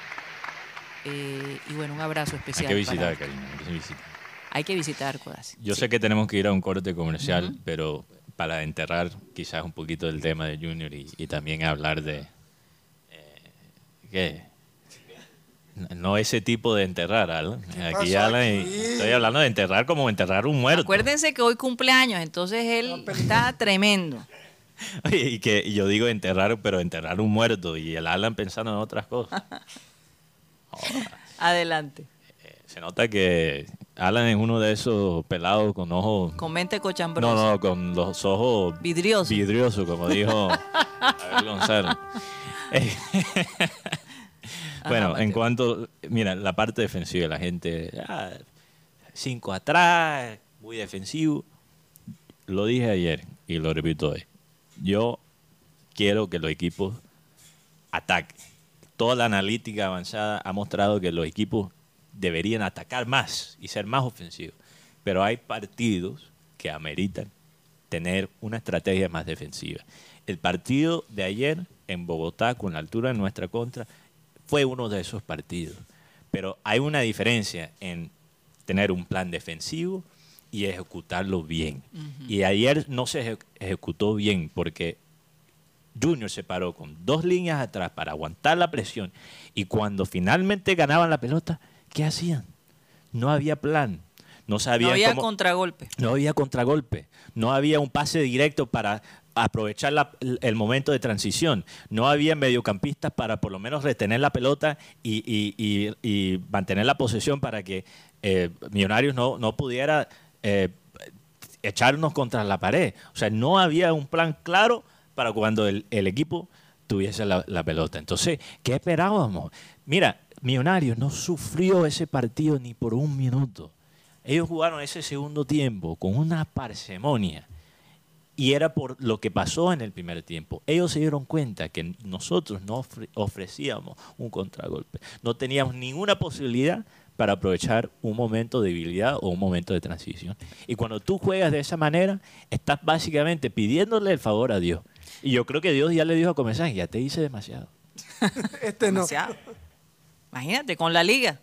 Eh, y bueno, un abrazo Hay especial. que visitar, para- cariño. Hay que visitar. Hay que visitar Codazzi. Yo sé que tenemos que ir a un corte comercial, pero para enterrar quizás un poquito del tema de Junior y, y también hablar de... eh, ¿Qué? No ese tipo de enterrar, Alan. Aquí, Alan, y- aquí? estoy hablando de enterrar como enterrar un muerto. Acuérdense que hoy cumpleaños, entonces él está tremendo. *laughs* Oye, y que y yo digo enterrar, pero enterrar un muerto y el Alan pensando en otras cosas. *laughs* Adelante. Se nota que Alan es uno de esos pelados con ojos... Con mente cochambrosa. No, no, con los ojos Vidriosos. vidriosos, como dijo. *laughs* Eh, *laughs* bueno, en cuanto, mira, la parte defensiva, la gente, ah, cinco atrás, muy defensivo. Lo dije ayer y lo repito hoy. Yo quiero que los equipos ataquen. toda la analítica avanzada ha mostrado que los equipos deberían atacar más y ser más ofensivos. Pero hay partidos que ameritan tener una estrategia más defensiva. El partido de ayer en Bogotá, con la altura de nuestra contra, fue uno de esos partidos. Pero hay una diferencia en tener un plan defensivo y ejecutarlo bien. Y ayer no se eje- ejecutó bien porque Junior se paró con dos líneas atrás para aguantar la presión y cuando finalmente ganaban la pelota, ¿qué hacían? No había plan. No sabían No había cómo- contragolpe. no había contragolpe, no había un pase directo para aprovechar la- el momento de transición, no había mediocampistas para por lo menos retener la pelota y, y- y- y mantener la posesión para que eh, Millonarios no, no pudiera eh, echarnos contra la pared. O sea, no había un plan claro para cuando el, el equipo tuviese la, la pelota. Entonces, ¿qué esperábamos? Mira, Millonarios no sufrió ese partido ni por un minuto. Ellos jugaron ese segundo tiempo con una parsemonia. Y era por lo que pasó en el primer tiempo. Ellos se dieron cuenta que nosotros no ofre- ofrecíamos un contragolpe. No teníamos ninguna posibilidad para aprovechar un momento de debilidad o un momento de transición. Y cuando tú juegas de esa manera, estás básicamente pidiéndole el favor a Dios. Y yo creo que Dios ya le dijo a comenzar, ya te hice demasiado. *laughs* Este no. Demasiado. Imagínate, con la liga.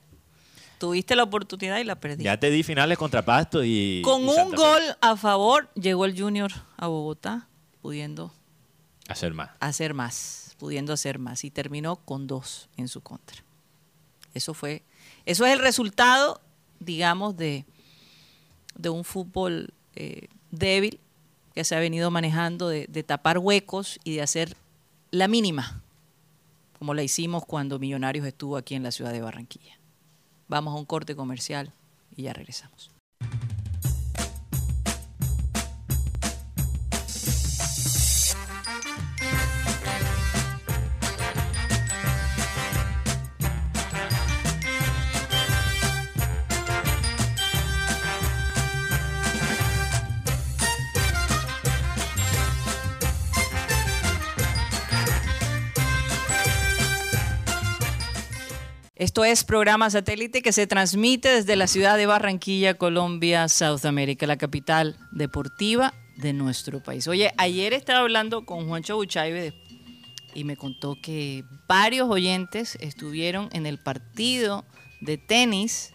Tuviste la oportunidad y la perdiste. Ya te di finales contra Pasto y... Con y un gol a favor llegó el Junior a Bogotá, pudiendo Hacer más. hacer más, pudiendo hacer más y terminó con dos en su contra. Eso fue, eso es el resultado, digamos, de, de un fútbol eh, débil que se ha venido manejando, de, de tapar huecos y de hacer la mínima, como la hicimos cuando Millonarios estuvo aquí en la ciudad de Barranquilla. Vamos a un corte comercial y ya regresamos. Esto es programa satélite que se transmite desde la ciudad de Barranquilla, Colombia, South America, la capital deportiva de nuestro país. Oye, ayer estaba hablando con Juancho Buchaibe y me contó que varios oyentes estuvieron en el partido de tenis,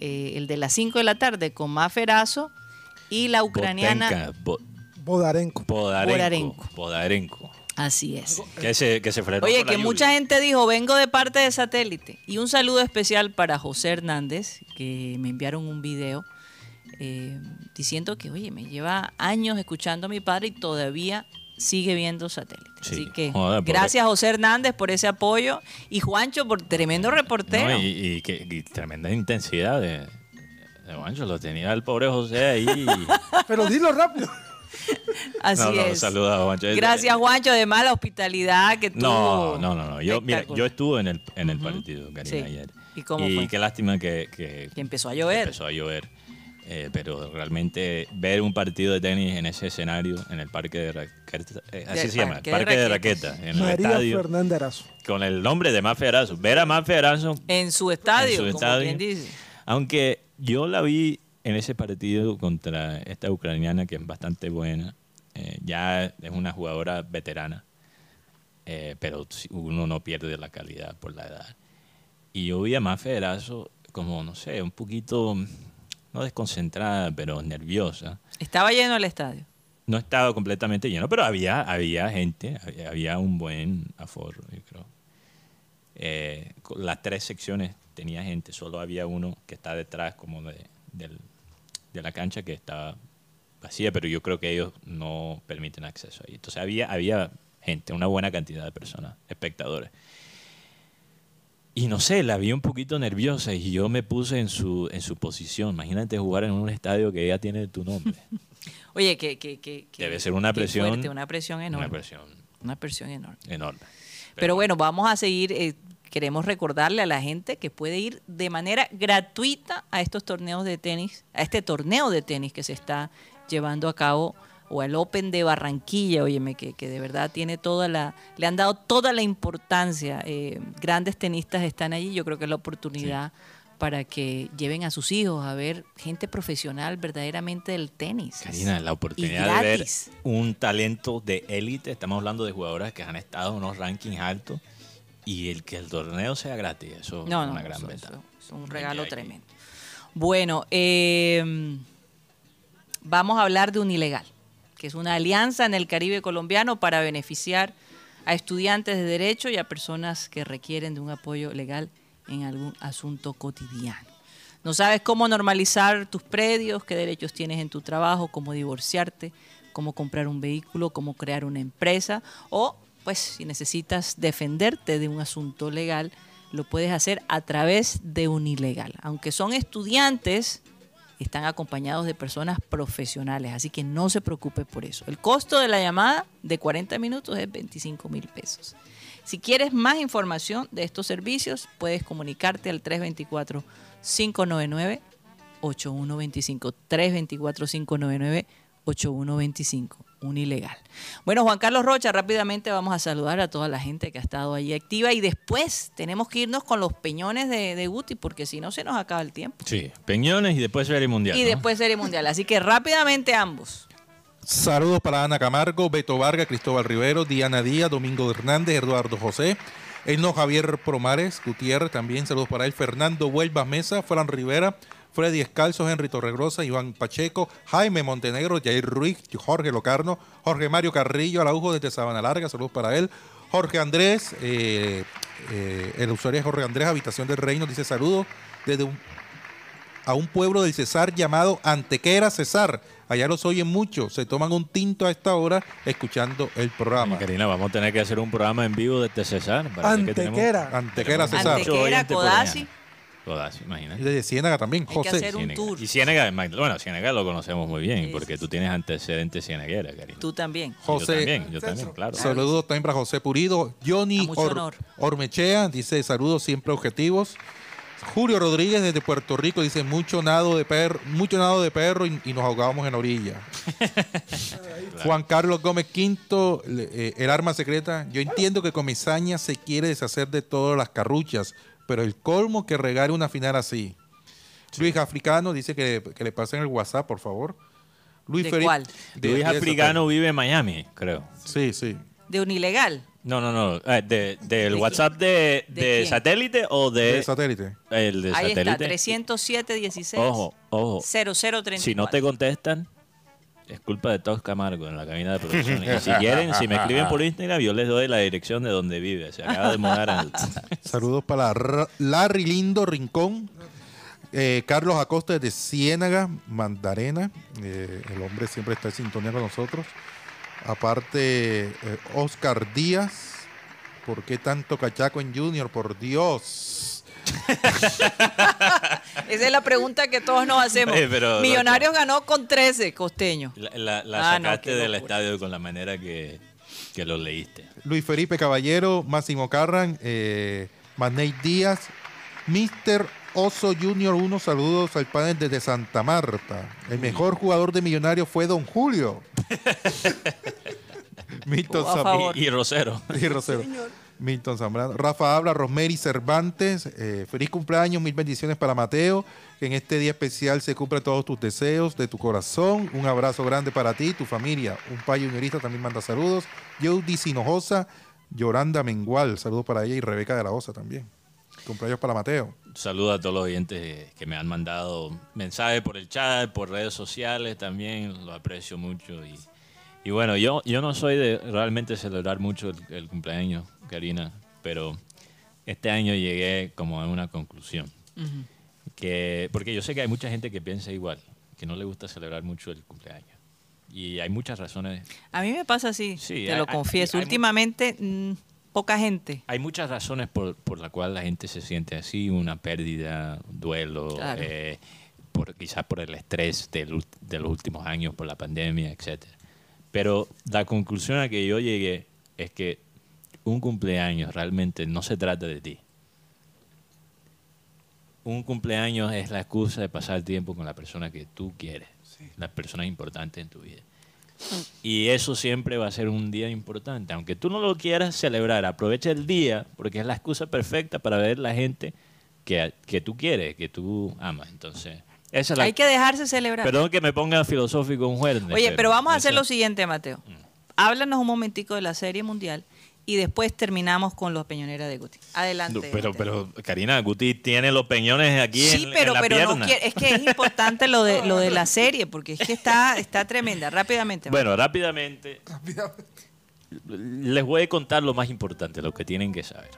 eh, el de las 5 de la tarde, con Maferazo y la ucraniana. Botenka, Bo- Bodarenko. Podarenko. Podarenko. Podarenko. Así es. Que se, que se frenó Oye, que lluvia. mucha gente dijo, vengo de parte de satélite. Y un saludo especial para José Hernández, que me enviaron un video eh, diciendo que, oye, me lleva años escuchando a mi padre y todavía sigue viendo satélite. Sí, Así que joder, gracias José Hernández por ese apoyo y Juancho por tremendo reportero. No, y, y que- y tremenda intensidad de, de Juancho. Lo tenía el pobre José ahí. *laughs* Pero dilo rápido. *laughs* Así no, no, es. a Juancho. Gracias Juancho, además la hospitalidad que tuvo. No, no, no, no. Yo, mira, yo estuve en el, en el partido, Karina, Sí. ayer. ¿Y cómo fue? qué lástima que, que, Que empezó a llover. empezó a llover. Eh, pero realmente ver un partido de tenis en ese escenario, en el parque de raqueta, eh, así De- se llama, parque de parque de raquetas. raqueta, en el María estadio, Arazo. con el nombre de Mafe Arazo. Ver a Mafe Arazo En su estadio, en su como estadio. quien dice. Aunque yo la vi en ese partido contra esta ucraniana que es bastante buena, eh, ya es una jugadora veterana, eh, pero uno no pierde la calidad por la edad. Y yo vi a Mafe Erazo como, no sé, un poquito, no desconcentrada, pero nerviosa. Estaba lleno el estadio. No estaba completamente lleno, pero había, había gente, había, había un buen aforo, yo creo. Eh, las tres secciones tenía gente, solo había uno que está detrás como de, del- de la cancha que estaba vacía, pero yo creo que ellos no permiten acceso ahí. Entonces había, había gente, una buena cantidad de personas, espectadores. Y no sé, la vi un poquito nerviosa y yo me puse en su, en su posición. Imagínate jugar en un estadio que ya tiene tu nombre. *laughs* Oye, que, que, Debe ser una presión. fuerte, una presión enorme. Una presión Una presión enorme. enorme. Pero bueno, vamos a seguir. eh, queremos recordarle a la gente que puede ir de manera gratuita a estos torneos de tenis, a este torneo de tenis que se está llevando a cabo o al Open de Barranquilla, óyeme, que, que de verdad tiene toda la, le han dado toda la importancia. eh, grandes tenistas están allí, yo creo que es la oportunidad para que lleven a sus hijos a ver gente profesional verdaderamente del tenis. Karina, la oportunidad de ver un talento de élite. Estamos hablando de jugadoras que han estado en unos rankings altos y el que el torneo sea gratis. Eso No, es no, una gran eso- ventaja. eso es un regalo tremendo. Bueno, eh, vamos a hablar de un ilegal, que es una alianza en el Caribe colombiano para beneficiar a estudiantes de derecho y a personas que requieren de un apoyo legal en algún asunto cotidiano. No sabes cómo normalizar tus predios, qué derechos tienes en tu trabajo, cómo divorciarte, cómo comprar un vehículo, cómo crear una empresa o pues si necesitas defenderte de un asunto legal, lo puedes hacer a través de un ilegal. Aunque son estudiantes, están acompañados de personas profesionales, así que no se preocupe por eso. El costo de la llamada de 40 minutos es 25 mil pesos. Si quieres más información de estos servicios, puedes comunicarte al 324-599-8125. 324-599-8125. Un ilegal. Bueno, Juan Carlos Rocha, rápidamente vamos a saludar a toda la gente que ha estado ahí activa y después tenemos que irnos con los peñones de, de Guti porque si no se nos acaba el tiempo. Sí, Peñones y después Serie Mundial. y ¿no? después Serie Mundial. Así que rápidamente ambos. Saludos para Ana Camargo, Beto Vargas, Cristóbal Rivero, Diana Díaz, Domingo Hernández, Eduardo José, Elno Javier Promares, Gutiérrez también, saludos para él, Fernando Huelva Mesa, Fran Rivera, Freddy Escalzo, Henry Torregrosa, Iván Pacheco, Jaime Montenegro, Jair Ruiz, Jorge Locarno, Jorge Mario Carrillo, Araujo desde Sabana Larga, saludos para él, Jorge Andrés, eh, eh, el usuario es Jorge Andrés, Habitación del Reino, dice saludos desde un a un pueblo del Cesar llamado Antequera Cesar. Allá los oyen mucho, se toman un tinto a esta hora escuchando el programa. Karina, vamos a tener que hacer un programa en vivo desde César. parece que tenemos- Antequera. Antequera tenemos Cesar. Antequera, Codazzi. Codazzi, imagínate. Y desde Ciénaga también, Hay que José. hacer un Ciénaga. tour. Y Ciénaga, bueno, Ciénaga lo conocemos muy bien Sí, porque sí, tú tienes antecedentes cienaguera, Karina. Tú también. José. Yo también, yo también, claro. Saludos también para José Purido. Johnny mucho Or- honor. Ormechea dice saludos siempre objetivos. Julio Rodríguez desde Puerto Rico dice mucho nado de perro, mucho nado de perro y, y nos ahogábamos en orilla. *laughs* Juan Carlos Gómez Quinto, le- eh, el arma secreta. Yo entiendo que Comisaña se quiere deshacer de todas las carruchas, pero el colmo que regale una final así. Luis Africano dice que, que le pasen el WhatsApp, por favor. Luis ¿De Felipe- cuál? de- Luis de Africano vive en Miami, creo. Sí, sí. De un ilegal. No, no, no. eh, de- ¿Del ¿De WhatsApp de, ¿De satélite o de, De satélite. el de Ahí está, satélite? 307 16 Ojo, ojo. 0034. Si no te contestan, es culpa de Tos Camargo en la cabina de producción. Y si quieren, si me escriben por Instagram, yo les doy la dirección de donde vive. Se acaba de mudar al... *laughs* Saludos para Ra- Larry Lindo Rincón. Eh, Carlos Acosta desde Ciénaga, Mandarena. Eh, el hombre siempre está en sintonía con nosotros. Aparte, eh, Oscar Díaz. ¿Por qué tanto cachaco en Junior? Por Dios. *laughs* Esa es la pregunta que todos nos hacemos. Oye, pero, Millonarios ganó con 13, costeño. La, la- la Ah, sacaste del locura. estadio con la manera que, que lo leíste. Luis Felipe Caballero, Máximo Carran, eh, Manei Díaz, Mr. Oso Junior 1, saludos al panel desde Santa Marta. El mejor jugador de Millonarios fue Don Julio. *laughs* Milton Oh, Rosero. y Rosero. Milton Zambrano. Rafa Habla, Rosmeri Cervantes. eh, feliz cumpleaños, mil bendiciones para Mateo. Que en este día especial se cumplan todos tus deseos de tu corazón. Un abrazo grande para ti, tu familia. Un payo juniorista también manda saludos. Jody Sinojosa, Yoranda Mengual. Saludos para ella y Rebeca de la Osa también. Cumpleaños para Mateo. Saludo a todos los oyentes que me han mandado mensajes por el chat, por redes sociales también. Lo aprecio mucho. Y, bueno, yo, yo no soy de realmente celebrar mucho el cumpleaños, Karina, pero este año llegué como a una conclusión. Ujú. que Porque yo sé que hay mucha gente que piensa igual, que no le gusta celebrar mucho el cumpleaños. Y hay muchas razones A mí me pasa así, Sí, te hay- lo hay- confieso. hay mu- Últimamente, mm, poca gente. Hay muchas razones por, por la cual la gente se siente así, una pérdida, un duelo, Claro. eh, por, quizás por el estrés del de los últimos años, por la pandemia, etc. Pero la conclusión a que yo llegué es que un cumpleaños realmente no se trata de ti. Un cumpleaños es la excusa de pasar tiempo con la persona que tú quieres, las personas importantes en tu vida. Y eso siempre va a ser un día importante. Aunque tú no lo quieras celebrar, aprovecha el día porque es la excusa perfecta para ver la gente que, que tú quieres, que tú amas. Entonces, esa es la... Hay que dejarse celebrar. Perdón que me ponga filosófico un jueves. Oye, pero vamos a hacer esa- lo siguiente, Mateo. Háblanos un momentico de la Serie Mundial y después terminamos con los peñoneras de Guti. Adelante. No, Pero, pero, Karina, Guti tiene los peñones aquí Sí, en, pero, en la pero no quiere- es que es importante lo de lo de la *laughs* serie porque es que está está tremenda. Rápidamente. Bueno, rápidamente, les voy a contar lo más importante, lo que tienen que saber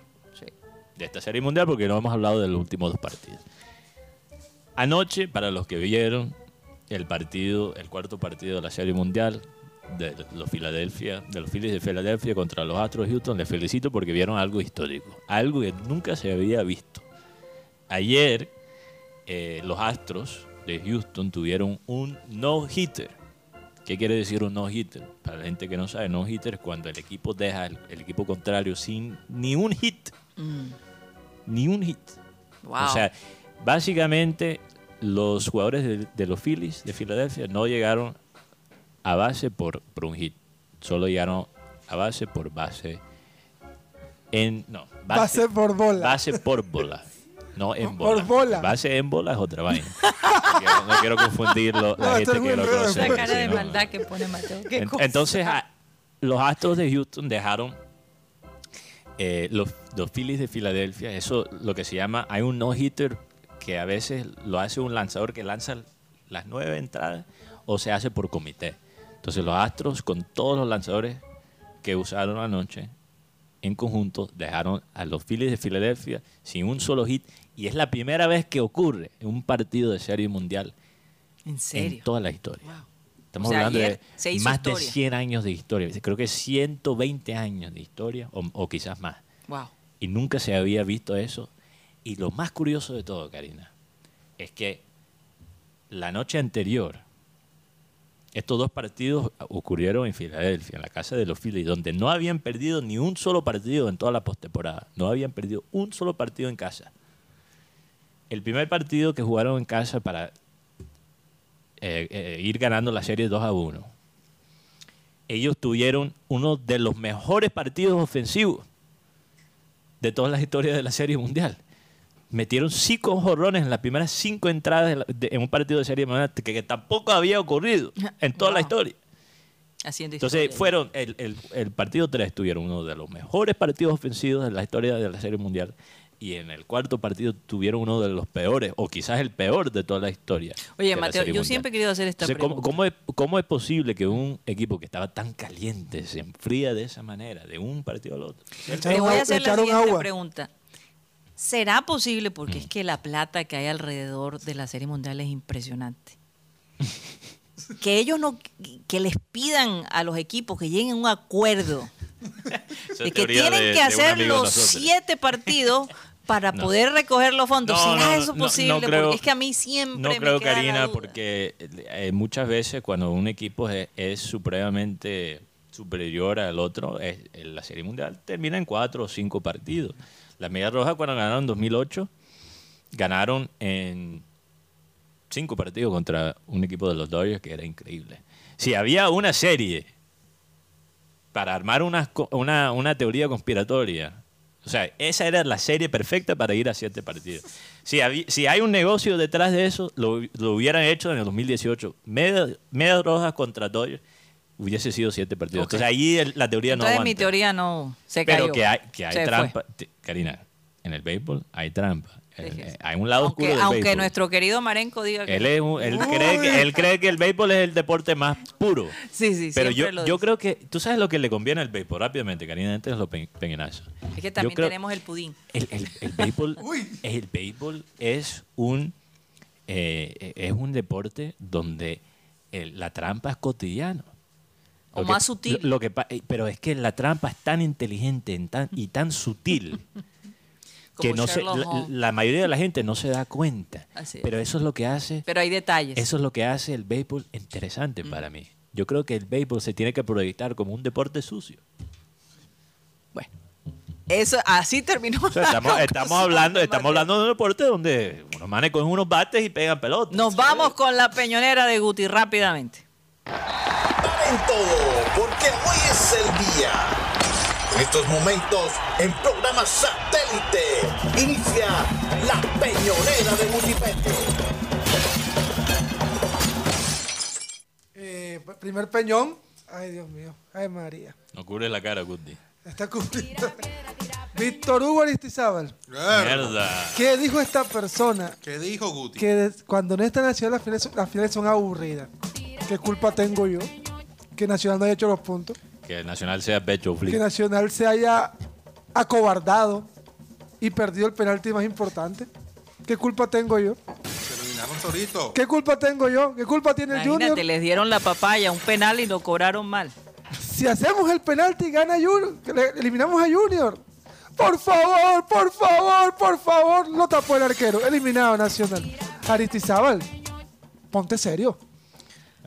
de esta serie mundial, porque no hemos hablado de los últimos dos partidos. Anoche, para los que vieron el partido, el cuarto partido de la serie mundial de los Philadelphia, de los Phillies de Filadelfia contra los Astros de Houston, les felicito porque vieron algo histórico, algo que nunca se había visto. Ayer, eh, los Astros de Houston tuvieron un no-hitter. ¿Qué quiere decir un no-hitter? Para la gente que no sabe, no-hitter es cuando el equipo deja el, el equipo contrario sin ni un hit. Mm. Ni un hit. Wow. O sea, básicamente los jugadores de, de los Phillies de Filadelfia no llegaron a base por, por un hit. Solo llegaron a base por base en... No, Base por bola. Base por bola. No en Por bola. bola. Base en bola es otra vaina. *laughs* No quiero, no quiero confundirlo. La No, gente que lo conoce. Esa cara de maldad que pone Mateo. ¿Qué En- cosa? Entonces, a- los Astros de Houston dejaron eh, los, los Phillies de Filadelfia, eso lo que se llama, hay un no-hitter que a veces lo hace un lanzador que lanza las nueve entradas o se hace por comité. Entonces los Astros con todos los lanzadores que usaron anoche en conjunto dejaron a los Phillies de Filadelfia sin un solo hit y es la primera vez que ocurre en un partido de serie mundial ¿En serio? en toda la historia. Estamos O sea, hablando de más historia. de 100 años de historia. Creo que 120 años de historia o, o quizás más. Wow. Y nunca se había visto eso. Y lo más curioso de todo, Karina, es que la noche anterior, estos dos partidos ocurrieron en Filadelfia, en la casa de los Phillies, donde no habían perdido ni un solo partido en toda la postemporada. No habían perdido un solo partido en casa. El primer partido que jugaron en casa para eh, eh, ir ganando la serie 2 a 1, ellos tuvieron uno de los mejores partidos ofensivos de todas las historias de la serie mundial. Metieron cinco jorrones en las primeras cinco entradas de la- de- en un partido de serie mundial que, que tampoco había ocurrido *laughs* en toda la historia. Haciendo Entonces historia. fueron, el, el- el partido 3 tuvieron uno de los mejores partidos ofensivos de la historia de la serie mundial. Y en el cuarto partido tuvieron uno de los peores, o quizás el peor de toda la historia. Oye, Mateo, yo Mundial. siempre he querido hacer esta Entonces, ¿cómo, pregunta. cómo es, cómo es posible que un equipo que estaba tan caliente se enfría de esa manera, de un partido al otro? Te voy a hacer la echaron siguiente agua. pregunta. ¿Será posible, Mm. porque es que la plata que hay alrededor de la Serie Mundial es impresionante, *laughs* que ellos no, que les pidan a los equipos que lleguen a un acuerdo de que tienen de- que hacer los siete partidos *laughs* para No. poder recoger los fondos? No, ¿Será no, eso posible? creo- porque es que a mí siempre No me creo, queda la Karina, duda. porque eh, muchas veces cuando un equipo es, es supremamente superior al otro, es- en la Serie Mundial termina en cuatro o cinco partidos. Las Medias Rojas cuando ganaron en 2008, ganaron en cinco partidos contra un equipo de los Dodgers que era increíble. Si había una serie para armar una, una, teoría conspiratoria. O sea, esa era la serie perfecta para ir a siete partidos. Si, habí- si hay un negocio detrás de eso, lo, lo hubieran hecho en el 2018. Medias Medias Rojas contra Dodgers hubiese sido siete partidos. Ok. Entonces ahí el- la teoría no Entonces aguanta. mi teoría no se cayó. Pero que hay, que hay Se trampa. Te- Karina, en el béisbol hay trampa. Eh, hay un lado Aunque, oscuro del aunque béisbol. nuestro querido Marenco diga que Él, es un- él, cree que, él cree que el béisbol es el deporte más puro. Sí, sí, Pero yo, lo yo creo que, tú sabes lo que le conviene al béisbol, rápidamente, Karina, antes de los es que también creo- tenemos el pudín. El, el- el béisbol, *laughs* el béisbol es un, eh, es un deporte donde el- la trampa es O Lo que- más sutil. lo- lo que eh, pero es que la trampa es tan inteligente en tan- y tan sutil *laughs* que no se, la, mayoría de la gente no se da cuenta. Es. Pero eso es lo que hace Pero hay detalles. eso es lo que hace el béisbol interesante para mí. Yo creo que el béisbol se tiene que proyectar como un deporte sucio. Bueno, eso así terminó. O sea, estamos, hablando, de estamos hablando de un deporte donde unos manes cogen unos bates y pegan pelotas. Nos vamos con la peñonera de Guti rápidamente. Con todo, porque hoy es el día. En estos momentos, en programa satélite, inicia la peñonera de Multipepe. Eh, primer peñón. Ay, Dios mío. Ay, María. No cubre la cara, Guti. Está cumplido. Víctor Hugo Aristizábal. Mierda. ¿Qué dijo esta persona? ¿Qué dijo Guti? Que cuando no está Nacional las finales, las finales son aburridas. ¿Qué culpa tengo yo? Que Nacional no haya hecho los puntos. Que el Nacional sea pecho Que. Nacional se haya acobardado y perdido el penalti más importante. ¿Qué culpa tengo yo? Solito. ¿Qué culpa tengo yo? ¿Qué culpa tiene el Imagínate, Junior? les dieron la papaya, un penal y lo cobraron mal. Si hacemos el penalti, gana Junior. Eliminamos a Junior. Por favor, por favor, por favor. Lo tapó el arquero. Eliminado Nacional. Aristizábal, ponte serio.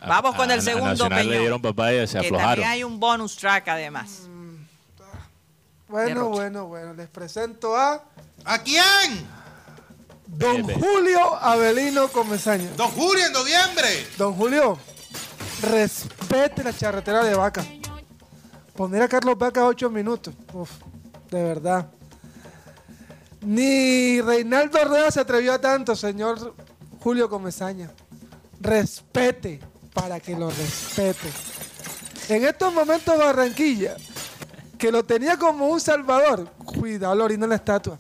Vamos con el segundo Nacional le peñón. dieron papaya y se que aflojaron. también hay un bonus track además. Bueno, Derroche. bueno, bueno. Les presento a ¿A quién? Don Julio Avelino Comesaña. Don Julio en noviembre. Don Julio, respete la charretera de vaca. Poner a Carlos Vaca ocho minutos. Uf, de verdad. Ni Reinaldo Rueda se atrevió a tanto, señor Julio Comesaña. Respete para que lo respete. En estos momentos Barranquilla, que lo tenía como un salvador, cuidado, lo orina la estatua.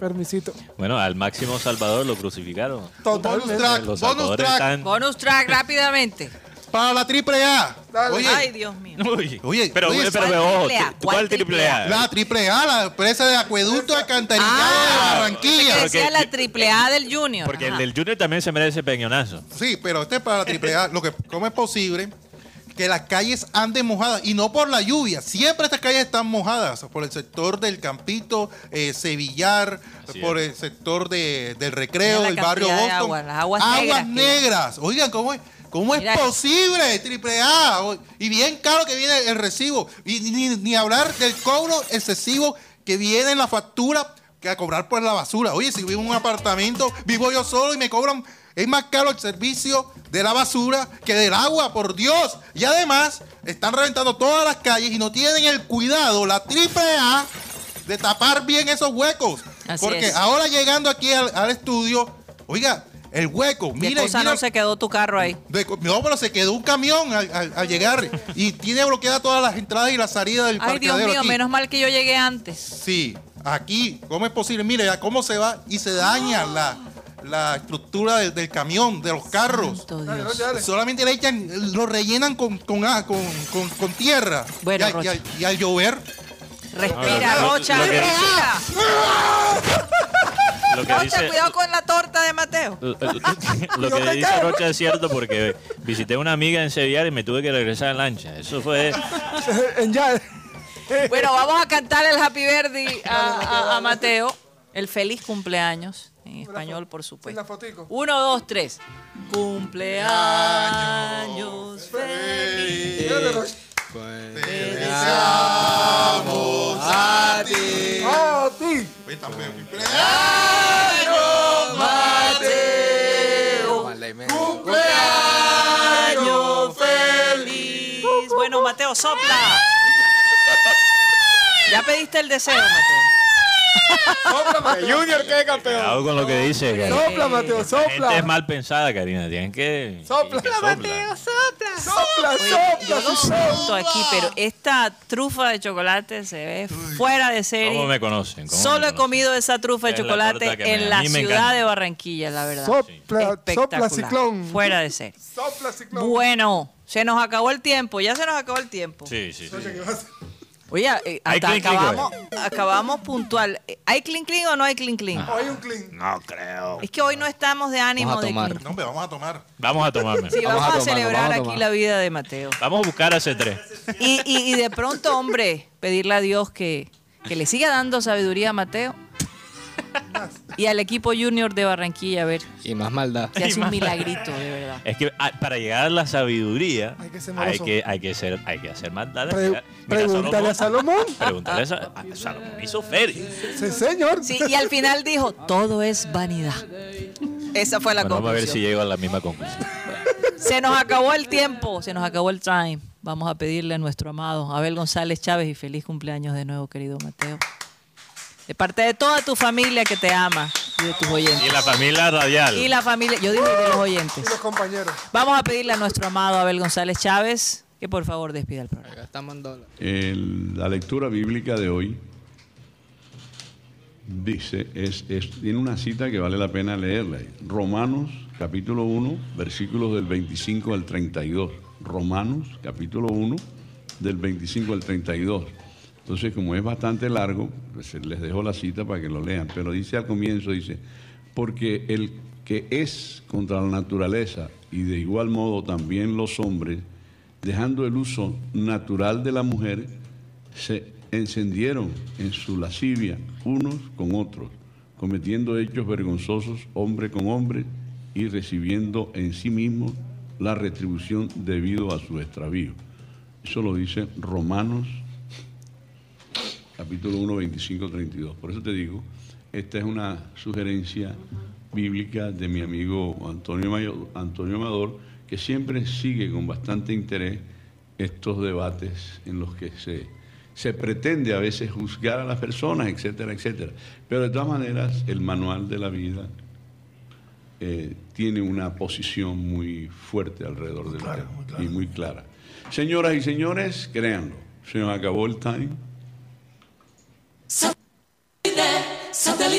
Permisito. Bueno, al máximo Salvador lo crucificaron. Totalmente. track, Los bonus Salvadores track. están- Bonus track rápidamente. Para la triple A. Dale. Oye, Ay, Dios mío. Oye, pero, oye, pero, ¿cuál ojo, triple A? ¿tú- ¿Cuál ¿cuál triple A? la triple A, la empresa de acueducto alcantarillado Ah, de Barranquilla. Que decía la triple A del Junior. Porque el del Junior también se merece peñonazo. Sí, pero este es para la triple A. Lo que, ¿Cómo es posible que las calles anden mojadas? Y no por la lluvia. Siempre estas calles están mojadas. Por el sector del Campito, eh, Sevillar, Así por es. el sector de- del Recreo, del barrio Boston. agua, las aguas negras. Oigan, ¿cómo es? ¿Cómo es Mira. posible? Triple A. Y bien caro que viene el recibo. Y ni, ni hablar del cobro excesivo que viene en la factura que a cobrar por la basura. Oye, si vivo en un apartamento, vivo yo solo y me cobran. Es más caro el servicio de la basura que del agua, por Dios. Y además, están reventando todas las calles y no tienen el cuidado, la triple A, de tapar bien esos huecos. Así Porque es. ahora llegando aquí al, al estudio, oiga, el hueco, ¿Qué mire, cosa mira- no se quedó tu carro ahí? de- no, pero se quedó un camión al, al- al llegar y tiene bloqueadas todas las entradas y las salidas del Ay, Dios mío, aquí. menos mal que yo llegué antes. Sí, aquí, ¿cómo es posible? Mire, ya cómo se va y se daña la, la estructura del, del camión, de los carros. Dale, dale. Solamente le echan, lo rellenan con, con, ah, con, con- con tierra. Bueno, y, al- y al, y al llover, Respira, Rocha, respira. *laughs* Lo que Rocha, dice, cuidado con la torta de Mateo. lo, lo *laughs* que dice Rocha es cierto porque visité a una amiga en Sevilla y me tuve que regresar en lancha. Eso fue. *laughs* En ya. Bueno, vamos a cantar el Happy Birthday a, a- a Mateo. El feliz cumpleaños. En español, por supuesto. Uno, dos, tres. Cumpleaños feliz. Deseamos a ti. ¡Ah, a ti! Cumpleaños Mateo, sopla. ¿Ya pediste el deseo, Mateo? Junior, ¿qué campeón? Cuidado con lo que dice, Karina. Sopla, Mateo, La gente es sopla. mal pensada, Karina. Tienen que. Sopla, que sopla. Sopla, Oye, yo sopla, no sopla. aquí, pero esta trufa de chocolate se ve fuera de serie. ¿Cómo me conocen? ¿Cómo Solo me he conocen? comido esa trufa de Es la chocolate me- en la ciudad encanta. de Barranquilla, la verdad. Sopla, sopla, ciclón. Fuera de serie. Sopla, ciclón. Bueno, se nos acabó el tiempo, ya se nos acabó el tiempo. Sí, sí, sí. Oye, eh, ¿Hay hasta acabamos, acabamos puntual. ¿Hay clink clink o no hay clink clink? Hoy un clean. No creo. Es que hoy no estamos de ánimo Vamos a de tomar. clink. No, hombre, vamos a tomar. Vamos a tomarme. Sí, vamos, Vamos a a, tomarlo, celebrar vamos a aquí tomar. la vida de Mateo. Vamos a buscar a C3. Y, y- y de pronto, hombre, pedirle a Dios que, que le siga dando sabiduría a Mateo *laughs* y al equipo junior de Barranquilla, a ver Y más maldad. si hace un milagrito, de verdad. Es que ah, para llegar a la sabiduría Hay que ser hay que, hay que, ser, hay que hacer maldad. Pre- Mira, pregúntale a Salomón. Pregúntale a, Sa- a Salomón. Hizo feria. Sí, señor. Sí, y al final dijo, todo es vanidad. Esa fue la Bueno, vamos a ver si conclusión. llego a la misma conclusión. *laughs* Se nos acabó el tiempo, se nos acabó el time. Vamos a pedirle a nuestro amado Abel González Chávez y feliz cumpleaños de nuevo, querido Mateo. De parte de toda tu familia que te ama y de tus oyentes. Y la familia radial. Y la familia, yo digo de los oyentes. Y los compañeros. Vamos a pedirle a nuestro amado Abel González Chávez que por favor despida el programa. Estamos en dólares. El- la lectura bíblica de hoy dice, es, es- tiene una cita que vale la pena leerla. Romanos capítulo 1, versículos del 25 al 32. Romanos capítulo 1, del 25 al 32. Entonces, como es bastante largo, pues les dejo la cita para que lo lean. Pero dice al comienzo, dice, porque el que es contra la naturaleza y de igual modo también los hombres, dejando el uso natural de la mujer, se encendieron en su lascivia unos con otros, cometiendo hechos vergonzosos hombre con hombre y recibiendo en sí mismos la retribución debido a su extravío. Eso lo dice Romanos capítulo 1, 25, 32. Por eso te digo, esta es una sugerencia bíblica de mi amigo Antonio, Mayo- Antonio Amador, que siempre sigue con bastante interés estos debates en los que se, se pretende a veces juzgar a las personas, etcétera, etcétera. Pero de todas maneras, el manual de la vida eh, tiene una posición muy fuerte alrededor del tema y muy clara. Señoras y señores, créanlo, se nos acabó el time.